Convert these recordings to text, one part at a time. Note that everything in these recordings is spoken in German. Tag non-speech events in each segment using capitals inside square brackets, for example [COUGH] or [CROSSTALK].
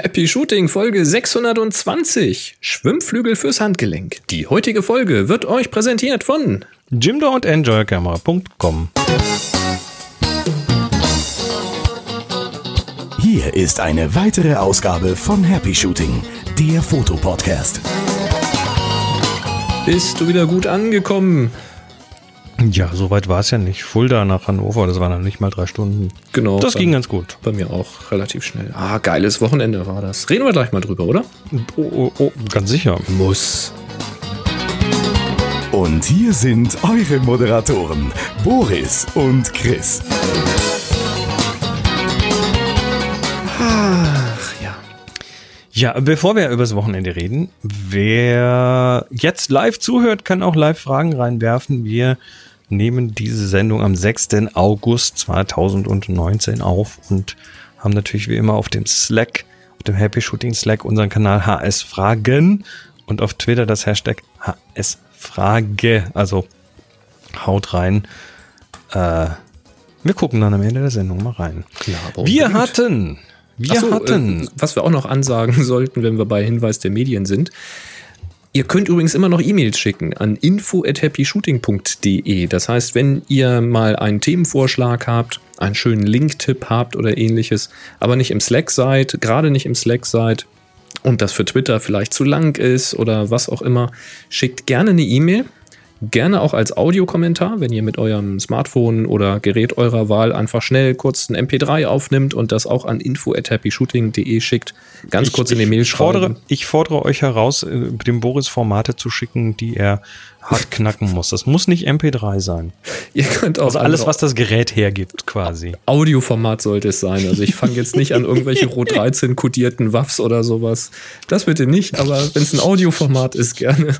Happy Shooting Folge 620. Schwimmflügel fürs Handgelenk. Die heutige Folge wird euch präsentiert von Jimdo und EnjoyCamera.com. Hier ist eine weitere Ausgabe von Happy Shooting, der Fotopodcast. Bist du wieder gut angekommen? Ja, soweit war es ja nicht. Fulda nach Hannover, das waren dann nicht mal drei Stunden. Genau. Das ging ganz gut. Bei mir auch relativ schnell. Ah, geiles Wochenende war das. Reden wir gleich mal drüber, oder? Oh, oh, oh, ganz sicher. Muss. Und hier sind eure Moderatoren, Boris und Chris. Ach ja. Ja, bevor wir über das Wochenende reden, wer jetzt live zuhört, kann auch live Fragen reinwerfen. Wir nehmen diese Sendung am 6. August 2019 auf und haben natürlich wie immer auf dem Slack, auf dem Happy Shooting Slack unseren Kanal HS Fragen und auf Twitter das Hashtag HS Frage. Also haut rein. Äh, wir gucken dann am Ende der Sendung mal rein. Klar, Wir hatten, wir so, hatten Äh, was wir auch noch ansagen [LAUGHS] sollten, wenn wir bei Hinweis der Medien sind. Ihr könnt übrigens immer noch E-Mails schicken an info@happyshooting.de. Das heißt, wenn ihr mal einen Themenvorschlag habt, einen schönen Link-Tipp habt oder ähnliches, aber nicht im Slack seid, gerade nicht im Slack seid und das für Twitter vielleicht zu lang ist oder was auch immer, schickt gerne eine E-Mail. Gerne auch als Audiokommentar, wenn ihr mit eurem Smartphone oder Gerät eurer Wahl einfach schnell kurz ein MP3 aufnimmt und das auch an info@happyshooting.de schickt. Ganz kurz in die Mail ich fordere, schreiben. ich fordere euch heraus, äh, dem Boris Formate zu schicken, die er hart [LAUGHS] knacken muss. Das muss nicht MP3 sein. Ihr könnt auch Also alles, was das Gerät hergibt, quasi. Audioformat sollte es sein. Also ich fange jetzt nicht an irgendwelche Rot 13 kodierten Waffs oder sowas. Das bitte nicht, aber wenn es ein Audioformat ist, gerne.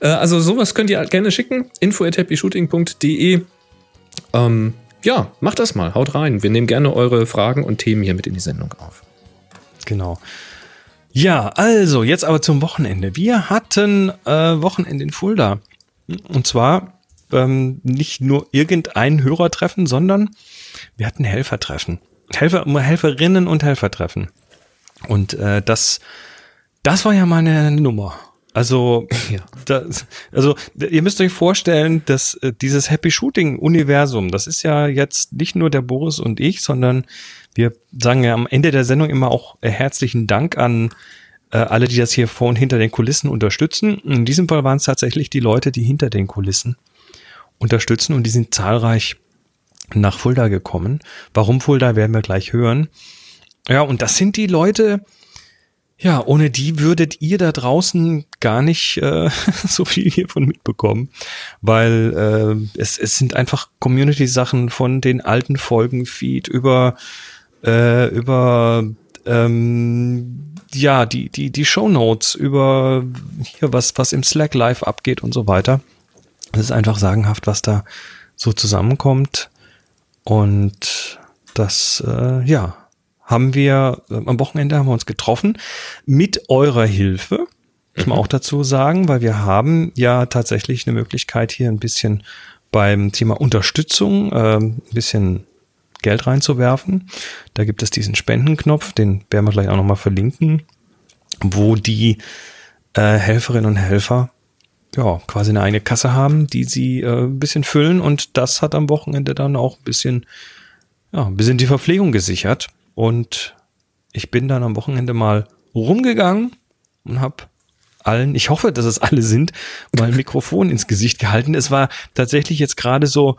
Äh, also sowas könnt ihr gerne schicken. info at happyshooting.de ähm, Ja, macht das mal. Haut rein. Wir nehmen gerne eure Fragen und Themen hier mit in die Sendung auf. Genau. Ja, also jetzt aber zum Wochenende. Wir hatten äh, Wochenende in Fulda. Und zwar ähm, nicht nur irgendein Hörertreffen, sondern wir hatten Helfertreffen. Helfer, Helferinnen und Helfertreffen. Und äh, das, das war ja mal eine Nummer. Also, [LAUGHS] Ja. das, also ihr müsst euch vorstellen, dass äh, dieses Happy Shooting Universum, das ist ja jetzt nicht nur der Boris und ich, sondern wir sagen ja am Ende der Sendung immer auch äh, herzlichen Dank an äh, alle, die das hier vor und hinter den Kulissen unterstützen. In diesem Fall waren es tatsächlich die Leute, die hinter den Kulissen unterstützen und die sind zahlreich nach Fulda gekommen. Warum Fulda werden wir gleich hören. Ja, und das sind die Leute, ja, ohne die würdet ihr da draußen gar nicht äh, [LAUGHS] so viel hiervon mitbekommen, weil äh, es, es sind einfach Community-Sachen von den alten Folgen-Feed über äh, über ähm, ja die die die Shownotes über hier was was im Slack Live abgeht und so weiter. Es ist einfach sagenhaft, was da so zusammenkommt und das äh, ja haben wir äh, am Wochenende haben wir uns getroffen mit eurer Hilfe. Muss man auch dazu sagen, weil wir haben ja tatsächlich eine Möglichkeit hier ein bisschen beim Thema Unterstützung ähm, ein bisschen Geld reinzuwerfen. Da gibt es diesen Spendenknopf, den werden wir gleich auch nochmal verlinken, wo die äh, Helferinnen und Helfer ja quasi eine eigene Kasse haben, die sie äh, ein bisschen füllen und das hat am Wochenende dann auch ein bisschen ja, ein bisschen die Verpflegung gesichert. Und ich bin dann am Wochenende mal rumgegangen und habe allen, ich hoffe, dass es alle sind, mal ein Mikrofon ins Gesicht gehalten. Es war tatsächlich jetzt gerade so,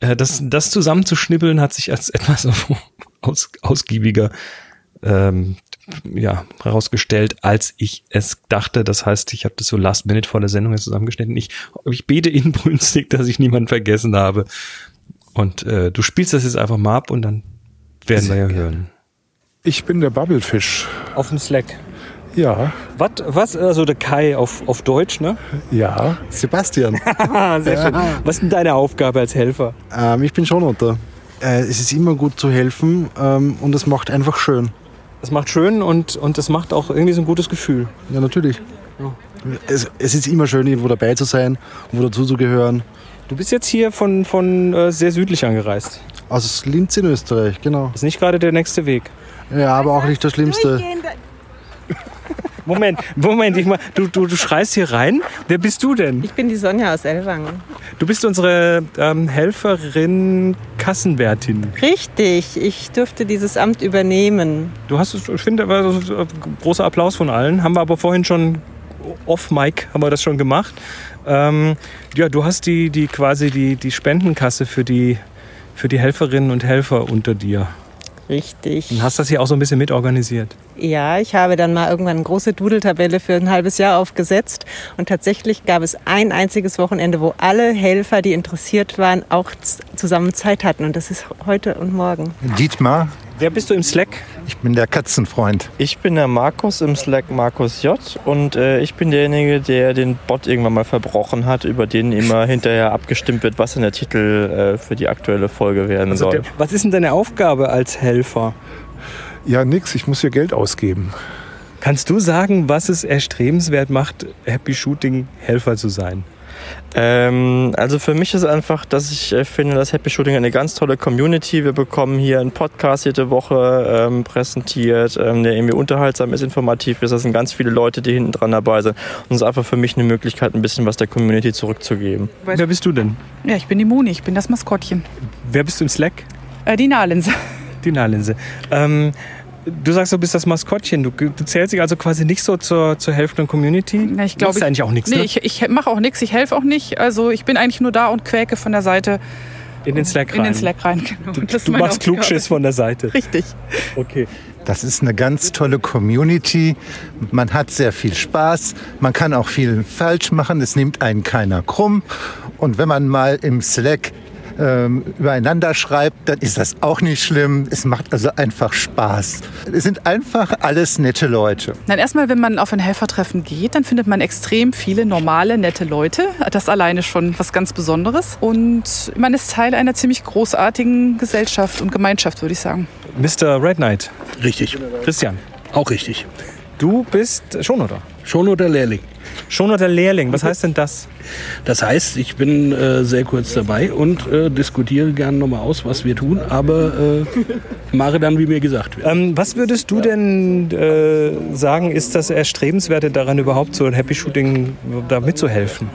äh, das, das zusammenzuschnippeln hat sich als [LAUGHS] etwas aus, ausgiebiger ähm, ja, herausgestellt, als ich es dachte. Das heißt, ich habe das so last minute vor der Sendung jetzt zusammengeschnitten. Ich, ich bete inbrünstig, dass ich niemanden vergessen habe. Und äh, du spielst das jetzt einfach mal ab und dann werden Sehr wir ja hören. Ich bin der Bubblefish. Auf dem Slack. Ja, Was, was, also der Kai auf, auf Deutsch, ne? ja. Sebastian, [LAUGHS] sehr schön. Was ist denn deine Aufgabe als Helfer? ähm, ich bin schon unter. Äh, es ist immer gut zu helfen ähm, und es macht einfach schön. Das macht schön und, und das macht auch irgendwie so ein gutes Gefühl. Ja, natürlich. Es, es ist immer schön, irgendwo dabei zu sein und wo dazuzugehören. Du bist jetzt hier von, von äh, sehr südlich angereist. Aus Linz in Österreich, genau. Ist nicht gerade der nächste Weg. Ja, aber auch nicht das Schlimmste. Moment, Moment, ich mal, du, du, du schreist hier rein. Wer bist du denn? Ich bin die Sonja aus Ellwangen. Du bist unsere ähm, Helferin Kassenwärtin. Richtig, ich durfte dieses Amt übernehmen. Du hast es, ich finde, großer Applaus von allen. Haben wir aber vorhin schon off-Mic haben wir das schon gemacht. Ähm, ja, du hast die, die quasi die, die Spendenkasse für die, für die Helferinnen und Helfer unter dir. Richtig. Und hast das hier auch so ein bisschen mitorganisiert. Ja, ich habe dann mal irgendwann eine große Dudeltabelle für ein halbes Jahr aufgesetzt. Und tatsächlich gab es ein einziges Wochenende, wo alle Helfer, die interessiert waren, auch zusammen Zeit hatten. Und das ist heute und morgen. Dietmar, Wer bist du im Slack? ich bin der Katzenfreund. Ich bin der Markus im Slack Markus J und äh, ich bin derjenige, der den Bot irgendwann mal verbrochen hat, über den immer hinterher abgestimmt wird, was in der Titel äh, für die aktuelle Folge werden Also soll. der, was ist denn deine Aufgabe als Helfer? Ja, nix, ich muss hier Geld ausgeben. Kannst du sagen, was es erstrebenswert macht, Happy Shooting Helfer zu sein? Ähm, also für mich ist einfach, dass ich äh, finde, dass Happy Shooting eine ganz tolle Community. Wir bekommen hier einen Podcast jede Woche ähm, präsentiert, ähm, der irgendwie unterhaltsam ist, informativ ist. Das sind ganz viele Leute, die hinten dran dabei sind. Und es ist einfach für mich eine Möglichkeit, ein bisschen was der Community zurückzugeben. Wer bist du denn? Ja, ich bin die Moni, ich bin das Maskottchen. Wer bist du im Slack? Äh, die Nahlinse. Die Nahlinse. Du sagst, du bist das Maskottchen. Du, du zählst dich also quasi nicht so zur, zur helfenden Community. Na, ich glaube, Machst eigentlich auch nichts, Nee, ne? ich, ich mache auch nichts, ich helfe auch nicht. Also ich bin eigentlich nur da und quäke von der Seite In den Slack rein. in den Slack rein. Genau. Du, du machst. Klugschiss von der Seite. Richtig. Okay. Das ist eine ganz tolle Community. Man hat sehr viel Spaß. Man kann auch viel falsch machen. Es nimmt einen keiner krumm. Und wenn man mal im Slack ähm, übereinander schreibt, dann ist das auch nicht schlimm. Es macht also einfach Spaß. Es sind einfach alles nette Leute. Dann erstmal, wenn man auf ein Helfertreffen geht, dann findet man extrem viele normale, nette Leute. Das alleine schon was ganz Besonderes. Und man ist Teil einer ziemlich großartigen Gesellschaft und Gemeinschaft, würde ich sagen. Mr. Red Knight. Richtig, Christian. auch richtig. Du bist schon oder? Schon oder Lehrling. Schon oder Lehrling. Was heißt denn das? Das heißt, ich bin äh, sehr kurz dabei und äh, diskutiere gerne nochmal aus, was wir tun, aber äh, mache dann, wie mir gesagt wird. Ähm, was würdest du denn äh, sagen, ist das Erstrebenswerte daran, überhaupt so ein Happy Shooting da mitzuhelfen?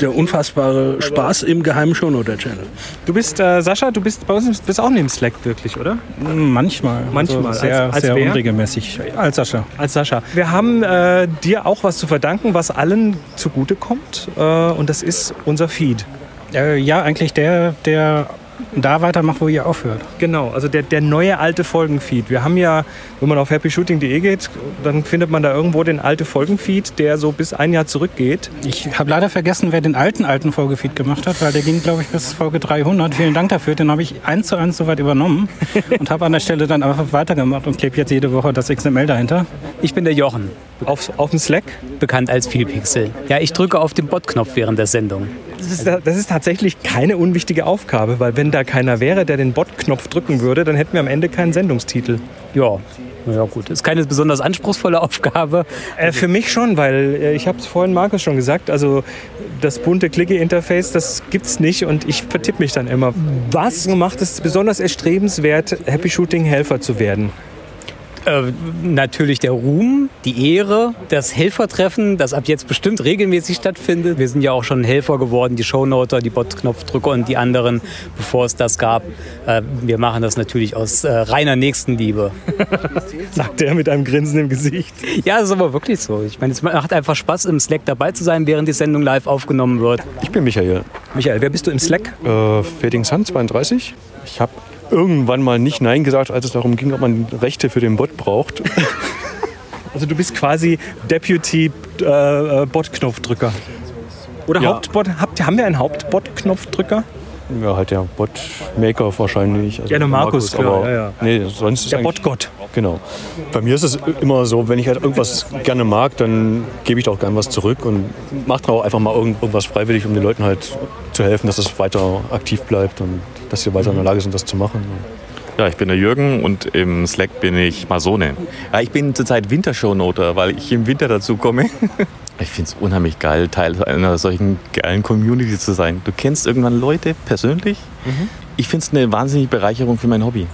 Der unfassbare Spaß im geheimen Shownoter-Channel. Du bist, äh, Sascha, du bist bei uns bist auch neben Slack wirklich, oder? Manchmal. Manchmal. Also sehr, Als- als sehr unregelmäßig. Als Sascha. Als Sascha. Wir haben äh, dir auch was zu verdanken, was allen zugutekommt. Äh, und das ist unser Feed. Äh, ja, eigentlich der, der da weitermacht, wo ihr aufhört. Genau, also der, der neue alte Folgenfeed. Wir haben ja, wenn man auf happyshooting.de geht, dann findet man da irgendwo den alte Folgenfeed, der so bis ein Jahr zurückgeht. Ich habe leider vergessen, wer den alten, alten Folgefeed gemacht hat, weil der ging, glaube ich, bis Folge 300. Vielen Dank dafür. Den habe ich eins zu eins soweit übernommen [LAUGHS] und habe an der Stelle dann einfach weitergemacht und klebe jetzt jede Woche das XML dahinter. Ich bin der Jochen, Auf, auf dem Slack. bekannt als Vielpixel. Ja, ich drücke auf den Bot-Knopf während der Sendung. Das ist, das ist tatsächlich keine unwichtige Aufgabe, weil wenn da keiner wäre, der den Bot-Knopf drücken würde, dann hätten wir am Ende keinen Sendungstitel. Ja, ja gut. Ist keine besonders anspruchsvolle [LAUGHS] Aufgabe. Äh, für mich schon, weil äh, ich habe es vorhin Markus schon gesagt, also das bunte Clicky-Interface, das gibt's nicht und ich vertippe mich dann immer. Was macht es besonders erstrebenswert, Happy Shooting Helfer zu werden? Äh, natürlich der Ruhm, die Ehre, das Helfertreffen, das ab jetzt bestimmt regelmäßig stattfindet. Wir sind ja auch schon Helfer geworden, die Shownoter, die Bot-Knopfdrücker und die anderen, bevor es das gab. Äh, wir machen das natürlich aus äh, reiner Nächstenliebe. [LAUGHS] Sagt er mit einem Grinsen im Gesicht. Ja, das ist aber wirklich so. Ich meine, es macht einfach Spaß, im Slack dabei zu sein, während die Sendung live aufgenommen wird. Ich bin Michael. Michael, wer bist du im Slack? Äh, Fading Sun 32. Ich habe irgendwann mal nicht Nein gesagt, als es darum ging, ob man Rechte für den Bot braucht. [LAUGHS] Also du bist quasi Deputy äh, äh, Bot-Knopfdrücker. Oder Ja. Hauptbot? Habt, haben wir einen Hauptbot-Knopfdrücker? Ja, halt der Bot-Maker wahrscheinlich. Also Ja, der Markus, klar, aber ja, ja. Nee, sonst ist Der Botgott. Genau. Bei mir ist es immer so, wenn ich halt irgendwas gerne mag, dann gebe ich da auch gerne was zurück und mache dann auch einfach mal irgend- irgendwas freiwillig, um den Leuten halt zu helfen, dass das weiter aktiv bleibt und dass sie weiter in der Lage sind, das zu machen. Ja, ich bin der Jürgen und im Slack bin ich Masone. Ja, ich bin zurzeit Wintershownoter, weil ich im Winter dazu komme. [LAUGHS] Ich finde es unheimlich geil, Teil einer solchen geilen Community zu sein. Du kennst irgendwann Leute persönlich. Ich finde es eine wahnsinnige Bereicherung für mein Hobby.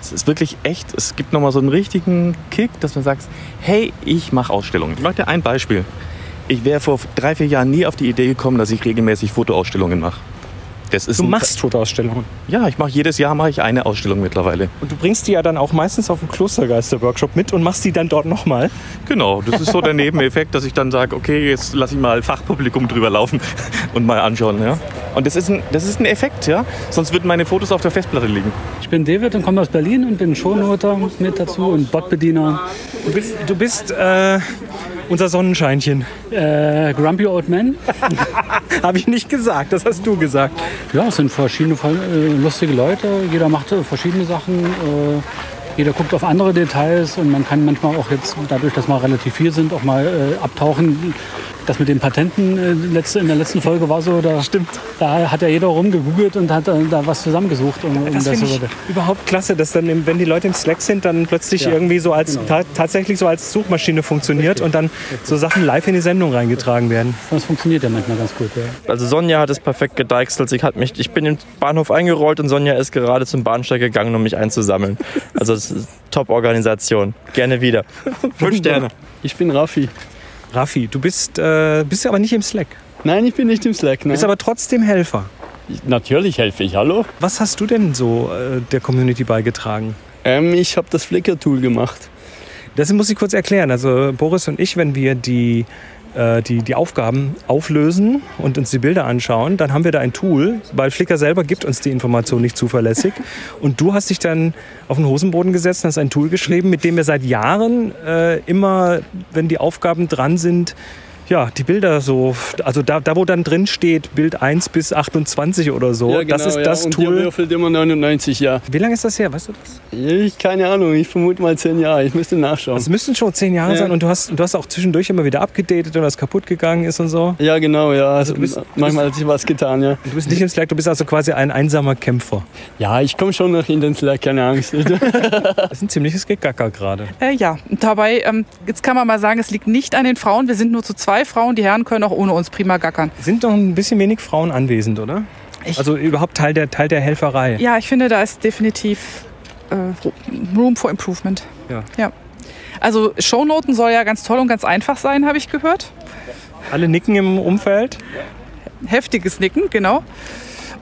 Es ist wirklich echt, es gibt nochmal so einen richtigen Kick, dass man sagt, hey, ich mache Ausstellungen. Ich mache dir ein Beispiel. Ich wäre vor drei, vier Jahren nie auf die Idee gekommen, dass ich regelmäßig Fotoausstellungen mache. Das ist Du machst Fotoausstellungen. Ja, ich mache jedes Jahr mache ich eine Ausstellung mittlerweile. Und du bringst die ja dann auch meistens auf dem Klostergeister-Workshop mit und machst die dann dort nochmal. Genau, das ist so der Nebeneffekt, dass ich dann sage, okay, jetzt lasse ich mal Fachpublikum drüber laufen [LAUGHS] und mal anschauen. Ja? Und das ist, ein, das ist ein Effekt, ja. Sonst würden meine Fotos auf der Festplatte liegen. Ich bin David und komme aus Berlin und bin Shownoter mit dazu und Botbediener. Du bist, du bist äh, unser Sonnenscheinchen. Äh, Grumpy Old Man. [LAUGHS] Habe ich nicht gesagt, das hast du gesagt. Ja, es sind verschiedene äh, lustige Leute. Jeder macht äh, verschiedene Sachen. Äh, jeder guckt auf andere Details und man kann manchmal auch jetzt, dadurch, dass wir relativ viel sind, auch mal abtauchen. Das mit den Patenten äh, letzte, in der letzten Folge war so, da, Stimmt. da hat ja jeder rumgegoogelt und hat da was zusammengesucht. Um, um Das finde ich so- überhaupt klasse, dass dann, wenn die Leute im Slack sind, dann plötzlich Ja, irgendwie so als genau. ta tatsächlich so als Suchmaschine funktioniert und dann so Sachen live in die Sendung reingetragen werden. Das funktioniert ja manchmal ganz gut. Ja. Also Sonja hat es perfekt gedeichselt. Sie hat mich, ich bin im Bahnhof eingerollt und Sonja ist gerade zum Bahnsteig gegangen, um mich einzusammeln. Also das Top-Organisation. Gerne wieder. Fünf Sterne. Ich bin Raffi. Raffi, du bist, äh, bist aber nicht im Slack. Nein, ich bin nicht im Slack. Nein. Bist aber trotzdem Helfer. Natürlich helfe ich, hallo? Was hast du denn so äh, der Community beigetragen? Ähm, ich habe das Flickr-Tool gemacht. Das muss ich kurz erklären. Also Boris und ich, wenn wir die, die, die Aufgaben auflösen und uns die Bilder anschauen, dann haben wir da ein Tool, weil Flickr selber gibt uns die Information nicht zuverlässig. Und du hast dich dann auf den Hosenboden gesetzt und hast ein Tool geschrieben, mit dem wir seit Jahren äh, immer, wenn die Aufgaben dran sind, ja, die Bilder so, also da, da wo dann drin steht, Bild 1 bis 28 oder so, ja, genau, das ist ja. das Und Tool. würfelt immer 99, ja. Wie lange ist das her, weißt du das? Ich, keine Ahnung, ich vermute mal 10 Jahre. Ich müsste nachschauen. Es müssten schon zehn Jahre Ja. sein und du hast, du hast auch zwischendurch immer wieder abgedatet und was kaputt gegangen ist und so. Ja, genau, ja. Also du bist- manchmal hat sich was getan, ja. Du bist nicht im Slack, du bist also quasi ein einsamer Kämpfer. Ja, ich komme schon noch in den Slack, keine Angst. [LAUGHS] [LAUGHS] Das ist ein ziemliches Gegacker gerade. Äh, ja, und dabei, ähm, jetzt kann man mal sagen, es liegt nicht an den Frauen. Wir sind nur zu zwei Frauen. Die Herren können auch ohne uns prima gackern. Sind doch ein bisschen wenig Frauen anwesend, oder? also überhaupt Teil der, Teil der Helferei. Ja, ich finde, da ist definitiv äh, Room for Improvement. Ja. ja. Also Shownoten soll ja ganz toll und ganz einfach sein, habe ich gehört. Alle nicken im Umfeld. Heftiges Nicken, genau.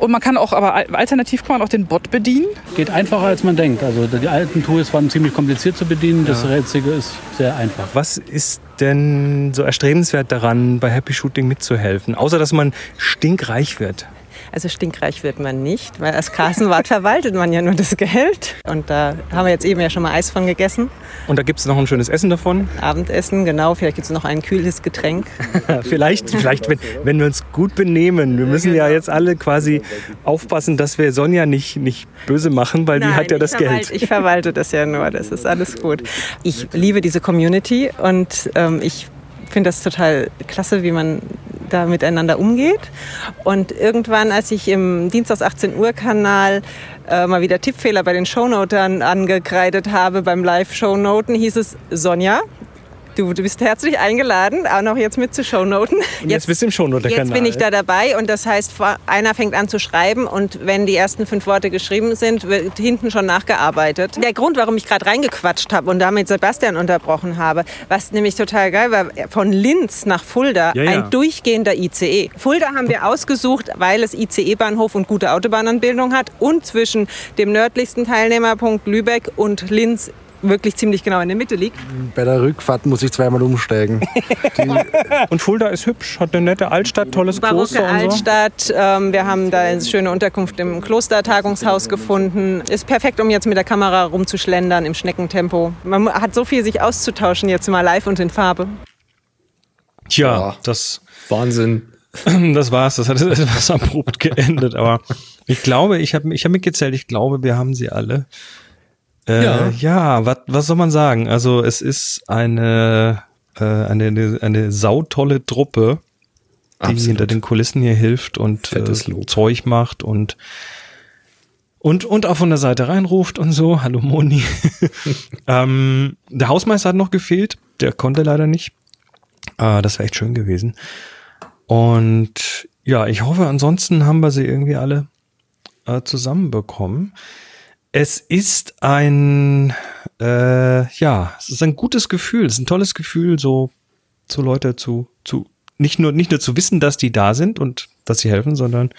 Und man kann auch, aber al- alternativ kann man auch den Bot bedienen. Geht einfacher als man denkt. Also die alten Tools waren ziemlich kompliziert zu bedienen. Das Ja. jetzige ist sehr einfach. Was ist denn so erstrebenswert daran, bei Happy Shooting mitzuhelfen? Außer, dass man stinkreich wird. Also stinkreich wird man nicht, weil als Kassenwart verwaltet man ja nur das Geld. Und da haben wir jetzt eben ja schon mal Eis von gegessen. Und da gibt es noch ein schönes Essen davon. Abendessen, genau. Vielleicht gibt es noch ein kühles Getränk. [LAUGHS] vielleicht, vielleicht wenn, wenn wir uns gut benehmen. Wir müssen ja jetzt alle quasi aufpassen, dass wir Sonja nicht, nicht böse machen, weil die Nein, hat ja das verwalte, Geld. Ich verwalte das ja nur, das ist alles gut. Ich liebe diese Community und ähm, ich finde das total klasse, wie man da miteinander umgeht. Und irgendwann, als ich im Dienstags 18 Uhr Kanal äh, mal wieder Tippfehler bei den Shownotern angekreidet habe beim Live-Shownoten, hieß es Sonja. Du, du bist herzlich eingeladen, auch noch jetzt mit zu Shownoten. Und jetzt bist du im Shownoter-Kanal. Jetzt bin ich da dabei und das heißt, einer fängt an zu schreiben und wenn die ersten fünf Worte geschrieben sind, wird hinten schon nachgearbeitet. Der Grund, warum ich gerade reingequatscht habe und damit Sebastian unterbrochen habe, was nämlich total geil war, von Linz nach Fulda Ja, ja. ein durchgehender ICE. Fulda haben wir ausgesucht, weil es ICE-Bahnhof und gute Autobahnanbindung hat und zwischen dem nördlichsten Teilnehmerpunkt Lübeck und Linz wirklich ziemlich genau in der Mitte liegt. Bei der Rückfahrt muss ich zweimal umsteigen. [LAUGHS] Und Fulda ist hübsch, hat eine nette Altstadt, tolles Barocke Kloster und so. Altstadt. Ähm, wir haben da eine schöne Unterkunft im Klostertagungshaus gefunden. Ist perfekt, um jetzt mit der Kamera rumzuschlendern im Schneckentempo. Man hat so viel sich auszutauschen jetzt mal live und in Farbe. Tja, das Wahnsinn. [CLEARS THROAT] Das war's. Das hat [LAUGHS] etwas abrupt geendet. Aber ich glaube, ich habe ich hab mitgezählt. Ich glaube, wir haben sie alle. Äh, Ja. ja, was, was soll man sagen? Also es ist eine äh, eine eine, eine sautolle Truppe, die Absolut. hinter den Kulissen hier hilft und äh. Zeug macht und und, und auch von der Seite reinruft und so. Hallo Moni. [LAUGHS] ähm, der Hausmeister hat noch gefehlt. Der konnte leider nicht. Äh, das wäre echt schön gewesen. Und ja, ich hoffe, ansonsten haben wir sie irgendwie alle äh, zusammenbekommen. Es ist ein, äh, ja, es ist ein gutes Gefühl. Es ist ein tolles Gefühl, so, so Leute zu, zu, nicht nur, nicht nur zu wissen, dass die da sind und dass sie helfen, sondern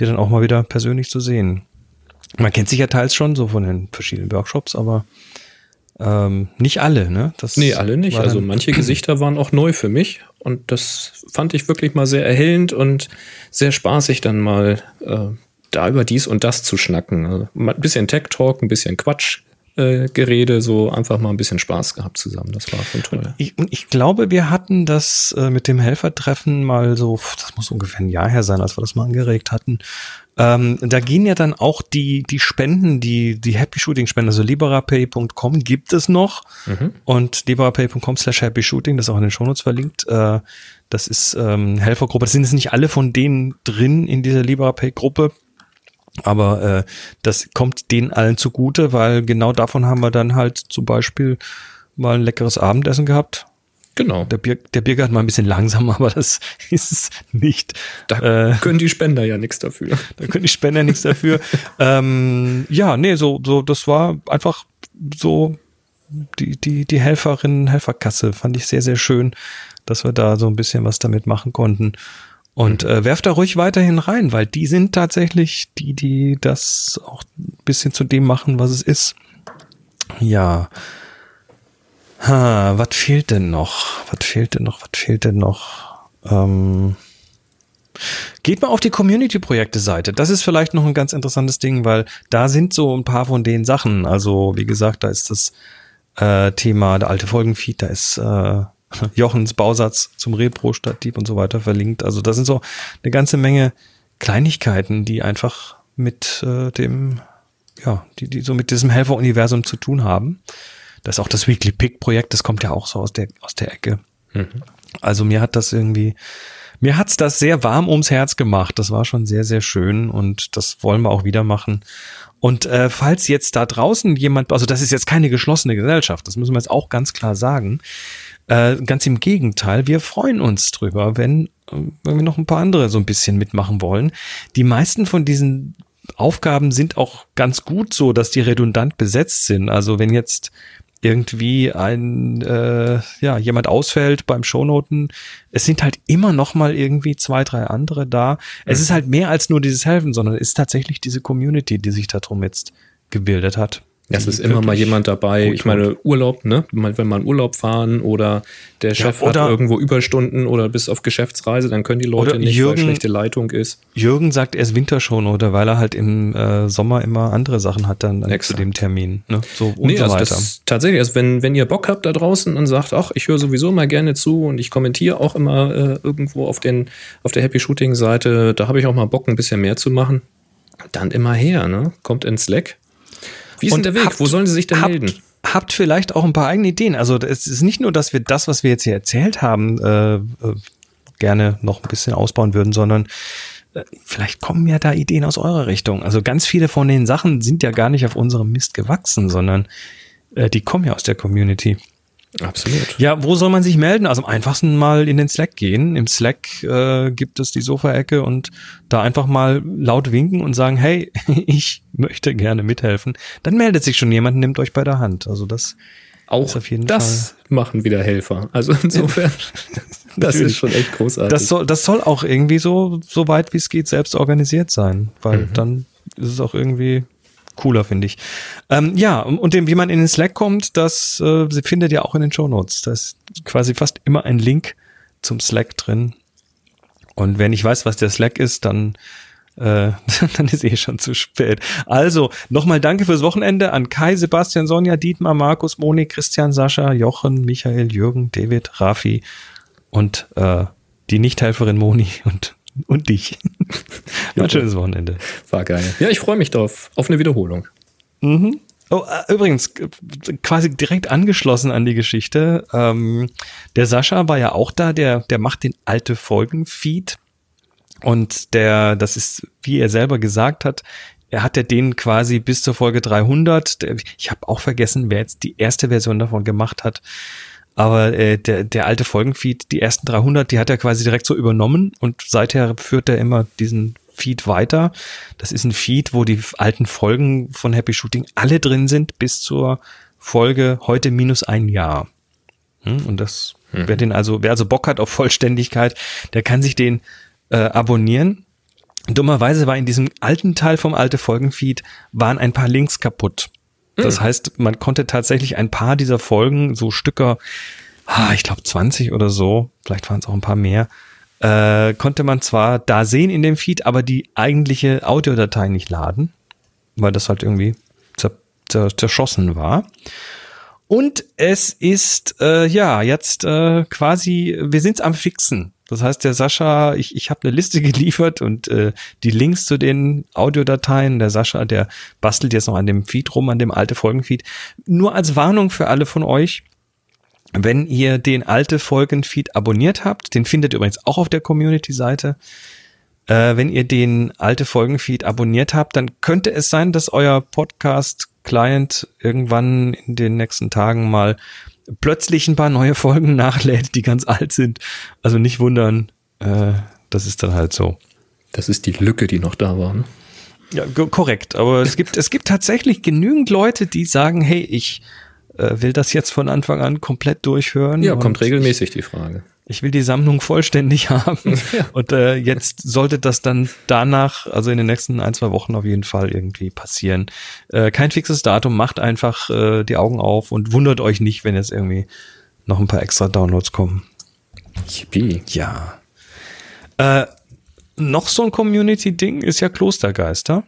die dann auch mal wieder persönlich zu sehen. Man kennt sich ja teils schon so von den verschiedenen Workshops, aber ähm, nicht alle, ne? Das nee, alle nicht. Also manche [CLEARS THROAT] Gesichter waren auch neu für mich und das fand ich wirklich mal sehr erhellend und sehr spaßig, dann mal äh, da über dies und das zu schnacken. Also ein bisschen Tech Talk, ein bisschen Quatsch. Äh, Gerede, so einfach mal ein bisschen Spaß gehabt zusammen. Das war schon toll. Ich, ich glaube, wir hatten das äh, mit dem Helfertreffen mal so, das muss ungefähr ein Jahr her sein, als wir das mal angeregt hatten. Ähm, da gehen ja dann auch die, die Spenden, die, die Happy Shooting Spenden, also liberapay.com gibt es noch mhm. und liberapay.com slash Happy Shooting, das ist auch in den Shownotes verlinkt. Äh, das ist ähm, Helfergruppe. Das sind jetzt nicht alle von denen drin in dieser Liberapay-Gruppe. Aber äh, das kommt denen allen zugute, weil genau davon haben wir dann halt zum Beispiel mal ein leckeres Abendessen gehabt. Genau. Der, Bier, der Biergarten hat mal ein bisschen langsam, [LAUGHS] aber das ist es nicht. Da äh, können die Spender ja nichts dafür. [LAUGHS] Da können die Spender nichts dafür. ähm, ja, nee, so, so, das war einfach so die, die, die Helferinnen, Helferkasse fand ich sehr, sehr schön, dass wir da so ein bisschen was damit machen konnten. Und äh, werft da ruhig weiterhin rein, weil die sind tatsächlich die, die das auch ein bisschen zu dem machen, was es ist. Ja. Ha, was fehlt denn noch? Was fehlt denn noch? Was fehlt denn noch? Ähm, geht mal auf die Community-Projekte-Seite. Das ist vielleicht noch ein ganz interessantes Ding, weil da sind so ein paar von den Sachen. Also, wie gesagt, da ist das äh, Thema der alte Folgenfeed, da ist äh, [LAUGHS] Jochens Bausatz zum Repro-Stativ und so weiter verlinkt. Also da sind so eine ganze Menge Kleinigkeiten, die einfach mit äh, dem, ja, die, die so mit diesem Helfer-Universum zu tun haben. Das ist auch das Weekly Pick-Projekt, das kommt ja auch so aus der, aus der Ecke. Mhm. Also mir hat das irgendwie, mir hat's das sehr warm ums Herz gemacht. Das war schon sehr, sehr schön und das wollen wir auch wieder machen. Und äh, falls jetzt da draußen jemand, also das ist jetzt keine geschlossene Gesellschaft, das müssen wir jetzt auch ganz klar sagen. Äh, ganz im Gegenteil, wir freuen uns drüber, wenn, wenn wir noch ein paar andere so ein bisschen mitmachen wollen. Die meisten von diesen Aufgaben sind auch ganz gut so, dass die redundant besetzt sind. Also wenn jetzt irgendwie ein äh, ja jemand ausfällt beim Shownoten, es sind halt immer noch mal irgendwie zwei drei andere da. Es mhm. ist halt mehr als nur dieses Helfen, sondern es ist tatsächlich diese Community, die sich darum jetzt gebildet hat. Es ist immer mal jemand dabei. Ich meine, Urlaub, ne? Wenn man Urlaub fahren oder der Chef ja, oder hat irgendwo Überstunden oder bis auf Geschäftsreise, dann können die Leute nicht, Jürgen, weil schlechte Leitung ist. Jürgen sagt, er ist Winterschon oder weil er halt im äh, Sommer immer andere Sachen hat dann, dann zu dem Termin. Ne? So und nee, so also weiter. Das, tatsächlich, also wenn, wenn ihr Bock habt da draußen und sagt, ach, ich höre sowieso mal gerne zu und ich kommentiere auch immer äh, irgendwo auf, den, auf der Happy Shooting Seite, da habe ich auch mal Bock, ein bisschen mehr zu machen, dann immer her, ne? Kommt in Slack wie ist denn der Weg? Habt, Wo sollen sie sich denn habt, melden? Habt vielleicht auch ein paar eigene Ideen. Also es ist nicht nur, dass wir das, was wir jetzt hier erzählt haben, äh, äh, gerne noch ein bisschen ausbauen würden, sondern äh, vielleicht kommen ja da Ideen aus eurer Richtung. Also ganz viele von den Sachen sind ja gar nicht auf unserem Mist gewachsen, sondern äh, die kommen ja aus der Community. Absolut. Ja, wo soll man sich melden? Also am einfachsten mal in den Slack gehen. Im Slack äh, gibt es die Sofaecke und da einfach mal laut winken und sagen, hey, [LAUGHS] ich möchte gerne mithelfen. Dann meldet sich schon jemand, nimmt euch bei der Hand. Also das auch ist auf jeden das Fall. machen wieder Helfer. Also [LAUGHS] insofern, [LAUGHS] das ist schon echt großartig. Das soll, das soll auch irgendwie so, so weit wie es geht, selbst organisiert sein, weil mhm. dann ist es auch irgendwie cooler, finde ich. Ähm, ja, und dem, wie man in den Slack kommt, das äh, findet ihr auch in den Show Notes. Da ist quasi fast immer ein Link zum Slack drin. Und wenn ich weiß, was der Slack ist, dann äh, [LAUGHS] dann ist eh schon zu spät. Also, nochmal danke fürs Wochenende an Kai, Sebastian, Sonja, Dietmar, Markus, Moni, Christian, Sascha, Jochen, Michael, Jürgen, David, Rafi und äh, die Nichthelferin Moni [LAUGHS] und und dich. [LAUGHS] Ein schönes Wochenende. War geil. Ja, ich freue mich drauf. Auf eine Wiederholung. Mhm. Oh, äh, übrigens, quasi direkt angeschlossen an die Geschichte. Ähm, der Sascha war ja auch da, der, der macht den alte Folgen-Feed. Und der, das ist, wie er selber gesagt hat, er hat ja den quasi bis zur Folge 300. Der- Ich habe auch vergessen, wer jetzt die erste Version davon gemacht hat. Aber äh, der, der alte Folgenfeed, die ersten 300, die hat er quasi direkt so übernommen und seither führt er immer diesen Feed weiter. Das ist ein Feed, wo die alten Folgen von Happy Shooting alle drin sind bis zur Folge heute minus ein Jahr. Hm, Und das, wer den also, wer also Bock hat auf Vollständigkeit, der kann sich den äh, abonnieren. Dummerweise war in diesem alten Teil vom alte Folgenfeed waren ein paar Links kaputt. Das Hm. heißt, man konnte tatsächlich ein paar dieser Folgen, so Stücker, ah, ich glaube 20 oder so, vielleicht waren es auch ein paar mehr, äh, konnte man zwar da sehen in dem Feed, aber die eigentliche Audiodatei nicht laden, weil das halt irgendwie zer zer zerschossen war. Und es ist äh, ja jetzt äh, quasi, wir sind's am Fixen. Das heißt, der Sascha, ich, ich habe eine Liste [LAUGHS] geliefert und äh, die Links zu den Audiodateien, der Sascha, der bastelt jetzt noch an dem Feed rum, an dem alte Folgenfeed. Nur als Warnung für alle von euch, wenn ihr den alte Folgenfeed abonniert habt, den findet ihr übrigens auch auf der Community-Seite, äh, wenn ihr den alte Folgenfeed abonniert habt, dann könnte es sein, dass euer Podcast-Client irgendwann in den nächsten Tagen mal plötzlich ein paar neue [LAUGHS] Folgen nachlädt, die ganz alt sind. Also nicht wundern, äh, das ist dann halt so. Das ist die Lücke, die noch da war. Ne? Ja, korrekt. Aber es gibt, es gibt tatsächlich genügend Leute, die sagen, hey, ich äh, will das jetzt von Anfang an komplett durchhören. Ja, kommt regelmäßig die Frage. Ich will die Sammlung vollständig [LAUGHS] haben. Und äh, jetzt sollte das dann danach, also in den nächsten ein, zwei Wochen auf jeden Fall irgendwie passieren. Äh, kein fixes Datum, macht einfach äh, die Augen auf und wundert euch nicht, wenn jetzt irgendwie noch ein paar extra Downloads kommen. Yippie. Ja. Äh, noch so ein Community-Ding ist ja Klostergeister.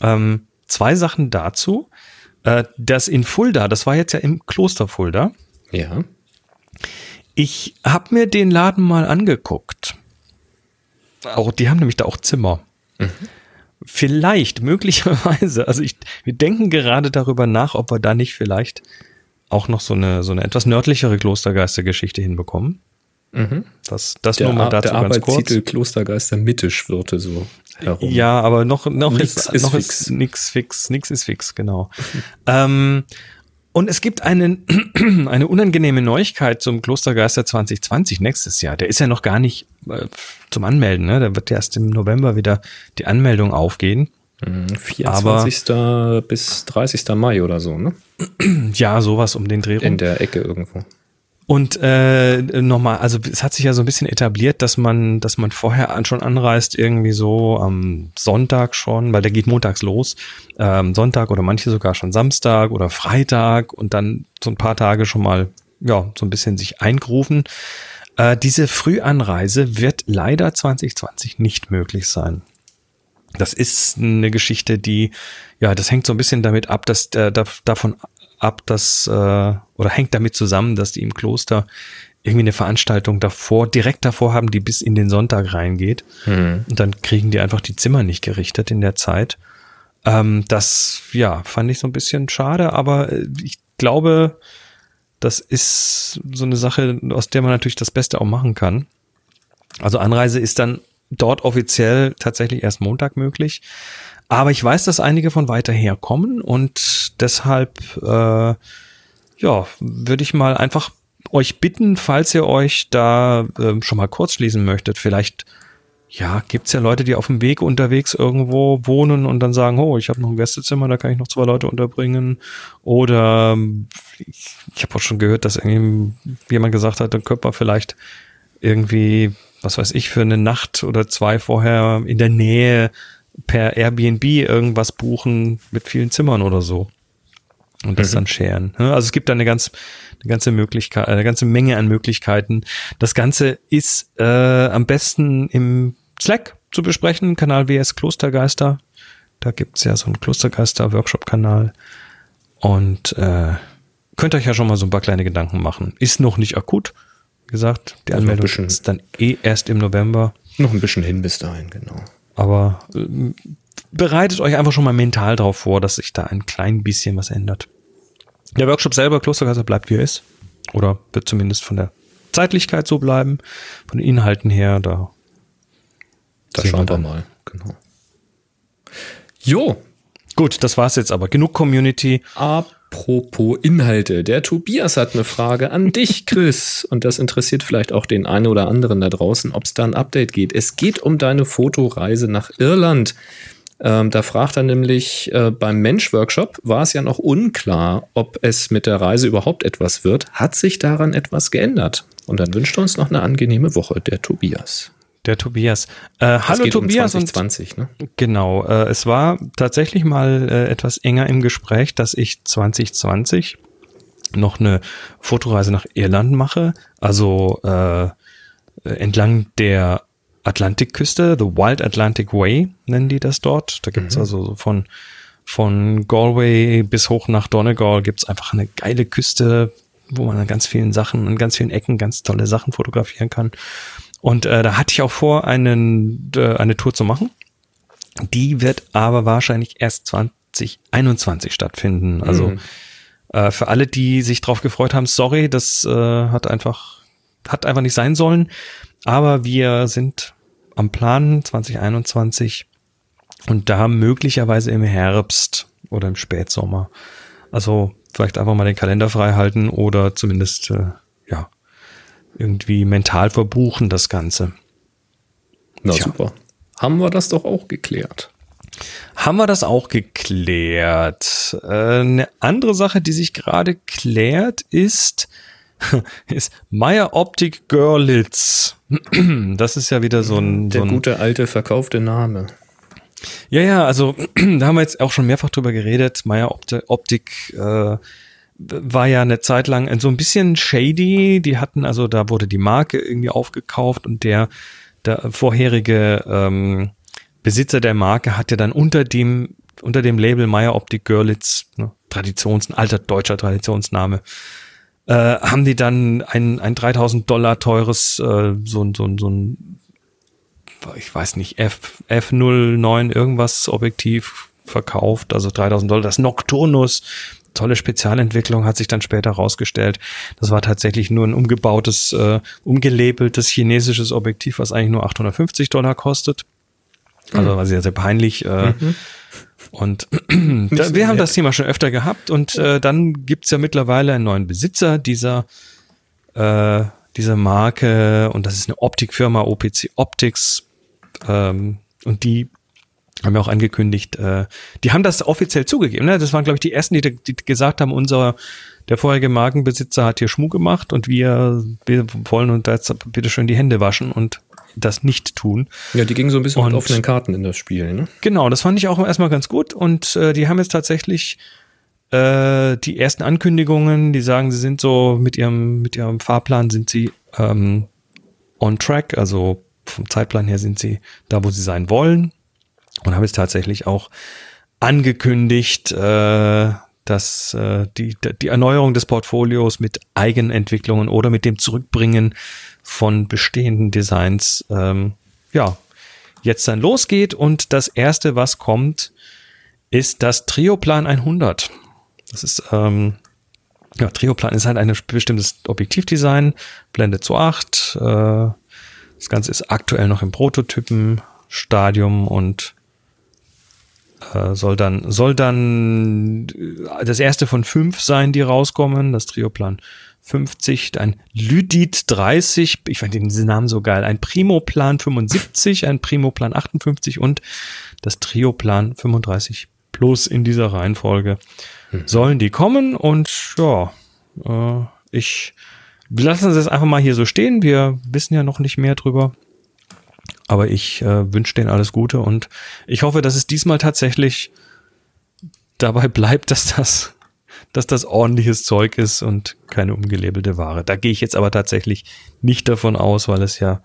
Ähm, zwei Sachen dazu. Äh, das in Fulda, das war jetzt ja im Kloster Fulda. Ja. Ich habe mir den Laden mal angeguckt. Auch, die haben nämlich da auch Zimmer. Vielleicht, [LAUGHS] möglicherweise. Also ich, wir denken gerade darüber nach, ob wir da nicht vielleicht auch noch so eine, so eine etwas nördlichere Klostergeistergeschichte hinbekommen. Mhm. Das, das der, nur mal dazu der ganz kurz. Arbeitstitel Klostergeister Mitte schwirrte so herum. Ja, aber noch, noch Nix ist, ist noch fix. ist nix fix, nix ist fix, genau. [LAUGHS] ähm, und es gibt einen, [CLEARS THROAT] eine unangenehme Neuigkeit zum Klostergeister 2020 nächstes Jahr. Der ist ja noch gar nicht äh, zum Anmelden, ne? Da wird erst im November wieder die Anmeldung aufgehen. Mhm, 24. bis 30. Mai oder so, ne? [CLEARS THROAT] Ja, sowas um den Dreh rum. In der Ecke irgendwo. Und äh, nochmal, also es hat sich ja so ein bisschen etabliert, dass man, dass man vorher schon anreist, irgendwie so am Sonntag schon, weil der geht montags los, ähm, Sonntag oder manche sogar schon Samstag oder Freitag und dann so ein paar Tage schon mal, ja, so ein bisschen sich eingrufen. Äh, diese Frühanreise wird leider 2020 nicht möglich sein. Das ist eine Geschichte, die, ja, das hängt so ein bisschen damit ab, dass äh, da, davon ab, dass, äh, oder hängt damit zusammen, dass die im Kloster irgendwie eine Veranstaltung davor, direkt davor haben, die bis in den Sonntag reingeht. Mhm. Und dann kriegen die einfach die Zimmer nicht gerichtet in der Zeit. Ähm, das, ja, fand ich so ein bisschen schade, aber äh, ich glaube, das ist so eine Sache, aus der man natürlich das Beste auch machen kann. Also Anreise ist dann dort offiziell tatsächlich erst Montag möglich. Aber ich weiß, dass einige von weiter her kommen und deshalb, äh, ja, würde ich mal einfach euch bitten, falls ihr euch da ähm, schon mal kurz schließen möchtet, vielleicht ja, gibt's ja Leute, die auf dem Weg unterwegs irgendwo wohnen und dann sagen, oh, ich habe noch ein Gästezimmer, da kann ich noch zwei Leute unterbringen. Oder ähm, ich, ich habe auch schon gehört, dass jemand gesagt hat, dann könnte man vielleicht irgendwie, was weiß ich, für eine Nacht oder zwei vorher in der Nähe per Airbnb irgendwas buchen mit vielen Zimmern oder so. Und das Mhm. dann sharen. ne? Also es gibt da eine ganz, eine ganze Möglichkeit, eine ganze Menge an Möglichkeiten. Das Ganze ist äh, am besten im Slack zu besprechen, Kanal WS Klostergeister. Da gibt's ja so einen Klostergeister-Workshop-Kanal. Und äh, könnt euch ja schon mal so ein paar kleine Gedanken machen. Ist noch nicht akut. Wie gesagt, die Also Anmeldung bisschen- ist dann eh erst im November. Noch ein bisschen hin bis dahin, genau. Aber ähm, bereitet euch einfach schon mal mental darauf vor, dass sich da ein klein bisschen was ändert. Der Workshop selber, Klostergeister, bleibt wie er ist. Oder wird zumindest von der Zeitlichkeit so bleiben. Von den Inhalten her, da. Da sehen schauen wir dann. mal, genau. Jo. Gut, das war's jetzt aber. Genug Community. Apropos Inhalte. Der Tobias hat eine Frage an dich, Chris. [LAUGHS] Und das interessiert vielleicht auch den einen oder anderen da draußen, ob es da ein Update geht. Es geht um deine Fotoreise nach Irland. Ähm, da fragt er nämlich, äh, beim Mensch-Workshop war es ja noch unklar, ob es mit der Reise überhaupt etwas wird. Hat sich daran etwas geändert? Und dann wünscht er uns noch eine angenehme Woche, der Tobias. Der Tobias. Äh, hallo Tobias. Um 2020, ne? Genau. Äh, es war tatsächlich mal äh, etwas enger im Gespräch, dass ich 2020 noch eine Fotoreise nach Irland mache. Also äh, entlang der Atlantikküste, The Wild Atlantic Way nennen die das dort. Da gibt's Mhm. also so von, von Galway bis hoch nach Donegal gibt's einfach eine geile Küste, wo man an ganz vielen Sachen, an ganz vielen Ecken ganz tolle Sachen fotografieren kann. Und äh, da hatte ich auch vor, einen, äh, eine Tour zu machen. Die wird aber wahrscheinlich erst 2021 stattfinden. Also Mhm. äh, für alle, die sich drauf gefreut haben, sorry, das äh, hat einfach hat einfach nicht sein sollen. Aber wir sind am Plan 2021 und da möglicherweise im Herbst oder im Spätsommer. Also vielleicht einfach mal den Kalender frei halten oder zumindest äh, ja irgendwie mental verbuchen das Ganze. Na Tja. super. Haben wir das doch auch geklärt. Haben wir das auch geklärt? Äh, eine andere Sache, die sich gerade klärt, ist, [LAUGHS] ist Meyer Optik Görlitz. [CLEARS THROAT] Das ist ja wieder so ein, Der so ein gute alte verkaufte Name. Ja, ja, also [CLEARS THROAT] da haben wir jetzt auch schon mehrfach drüber geredet. Meyer Opti- Optik äh, war ja eine Zeit lang so ein bisschen shady. Die hatten also, da wurde die Marke irgendwie aufgekauft und der, der vorherige ähm, Besitzer der Marke hat ja dann unter dem unter dem Label Meyer Optik Görlitz, ne, Traditions, ein alter deutscher Traditionsname, äh, haben die dann ein, ein 3000 Dollar teures äh, so, ein- so, ein- so ein ich weiß nicht, F, F09 irgendwas Objektiv verkauft, also 3000 Dollar. Das Nocturnus, tolle Spezialentwicklung, hat sich dann später rausgestellt. Das war tatsächlich nur ein umgebautes, äh, umgelabeltes chinesisches Objektiv, was eigentlich nur 850 Dollar kostet. Also war sehr, sehr peinlich. Äh, Mhm. Und [CLEARS THROAT] da, wir haben nett. das Thema schon öfter gehabt und äh, dann gibt's ja mittlerweile einen neuen Besitzer dieser, äh, dieser Marke und das ist eine Optikfirma OPC Optics ähm, und die haben ja auch angekündigt, äh, die haben das offiziell zugegeben. Ne? Das waren, glaube ich, die ersten, die, die gesagt haben, unser der vorherige Markenbesitzer hat hier Schmuck gemacht und wir, wir wollen uns da jetzt bitte schön die Hände waschen und das nicht tun. Ja, die gingen so ein bisschen mit Und- offenen Karten in das Spiel, ne? Genau, das fand ich auch erstmal ganz gut. Und äh, die haben jetzt tatsächlich äh, die ersten Ankündigungen, die sagen, sie sind so mit ihrem, mit ihrem Fahrplan sind sie ähm, on track, also vom Zeitplan her sind sie da, wo sie sein wollen. Und haben jetzt tatsächlich auch angekündigt, äh, dass äh, die, die Erneuerung des Portfolios mit Eigenentwicklungen oder mit dem Zurückbringen von bestehenden Designs ähm, ja jetzt dann losgeht und das erste, was kommt, ist das Trioplan 100. Das ist ähm, ja, Trioplan ist halt ein bestimmtes Objektivdesign, Blende zu 8. Äh, das Ganze ist aktuell noch im Prototypenstadium und äh, soll dann soll dann äh, das erste von fünf sein, die rauskommen. Das Trioplan 50, ein Lydit 30, ich fand diesen Namen so geil, ein Primoplan 75, ein Primoplan 58 und das Trioplan 35 plus in dieser Reihenfolge sollen die kommen und ja, äh, ich wir lassen es jetzt einfach mal hier so stehen. Wir wissen ja noch nicht mehr drüber. Aber ich äh, wünsche denen alles Gute und ich hoffe, dass es diesmal tatsächlich dabei bleibt, dass das, dass das ordentliches Zeug ist und keine umgelabelte Ware. Da gehe ich jetzt aber tatsächlich nicht davon aus, weil es ja,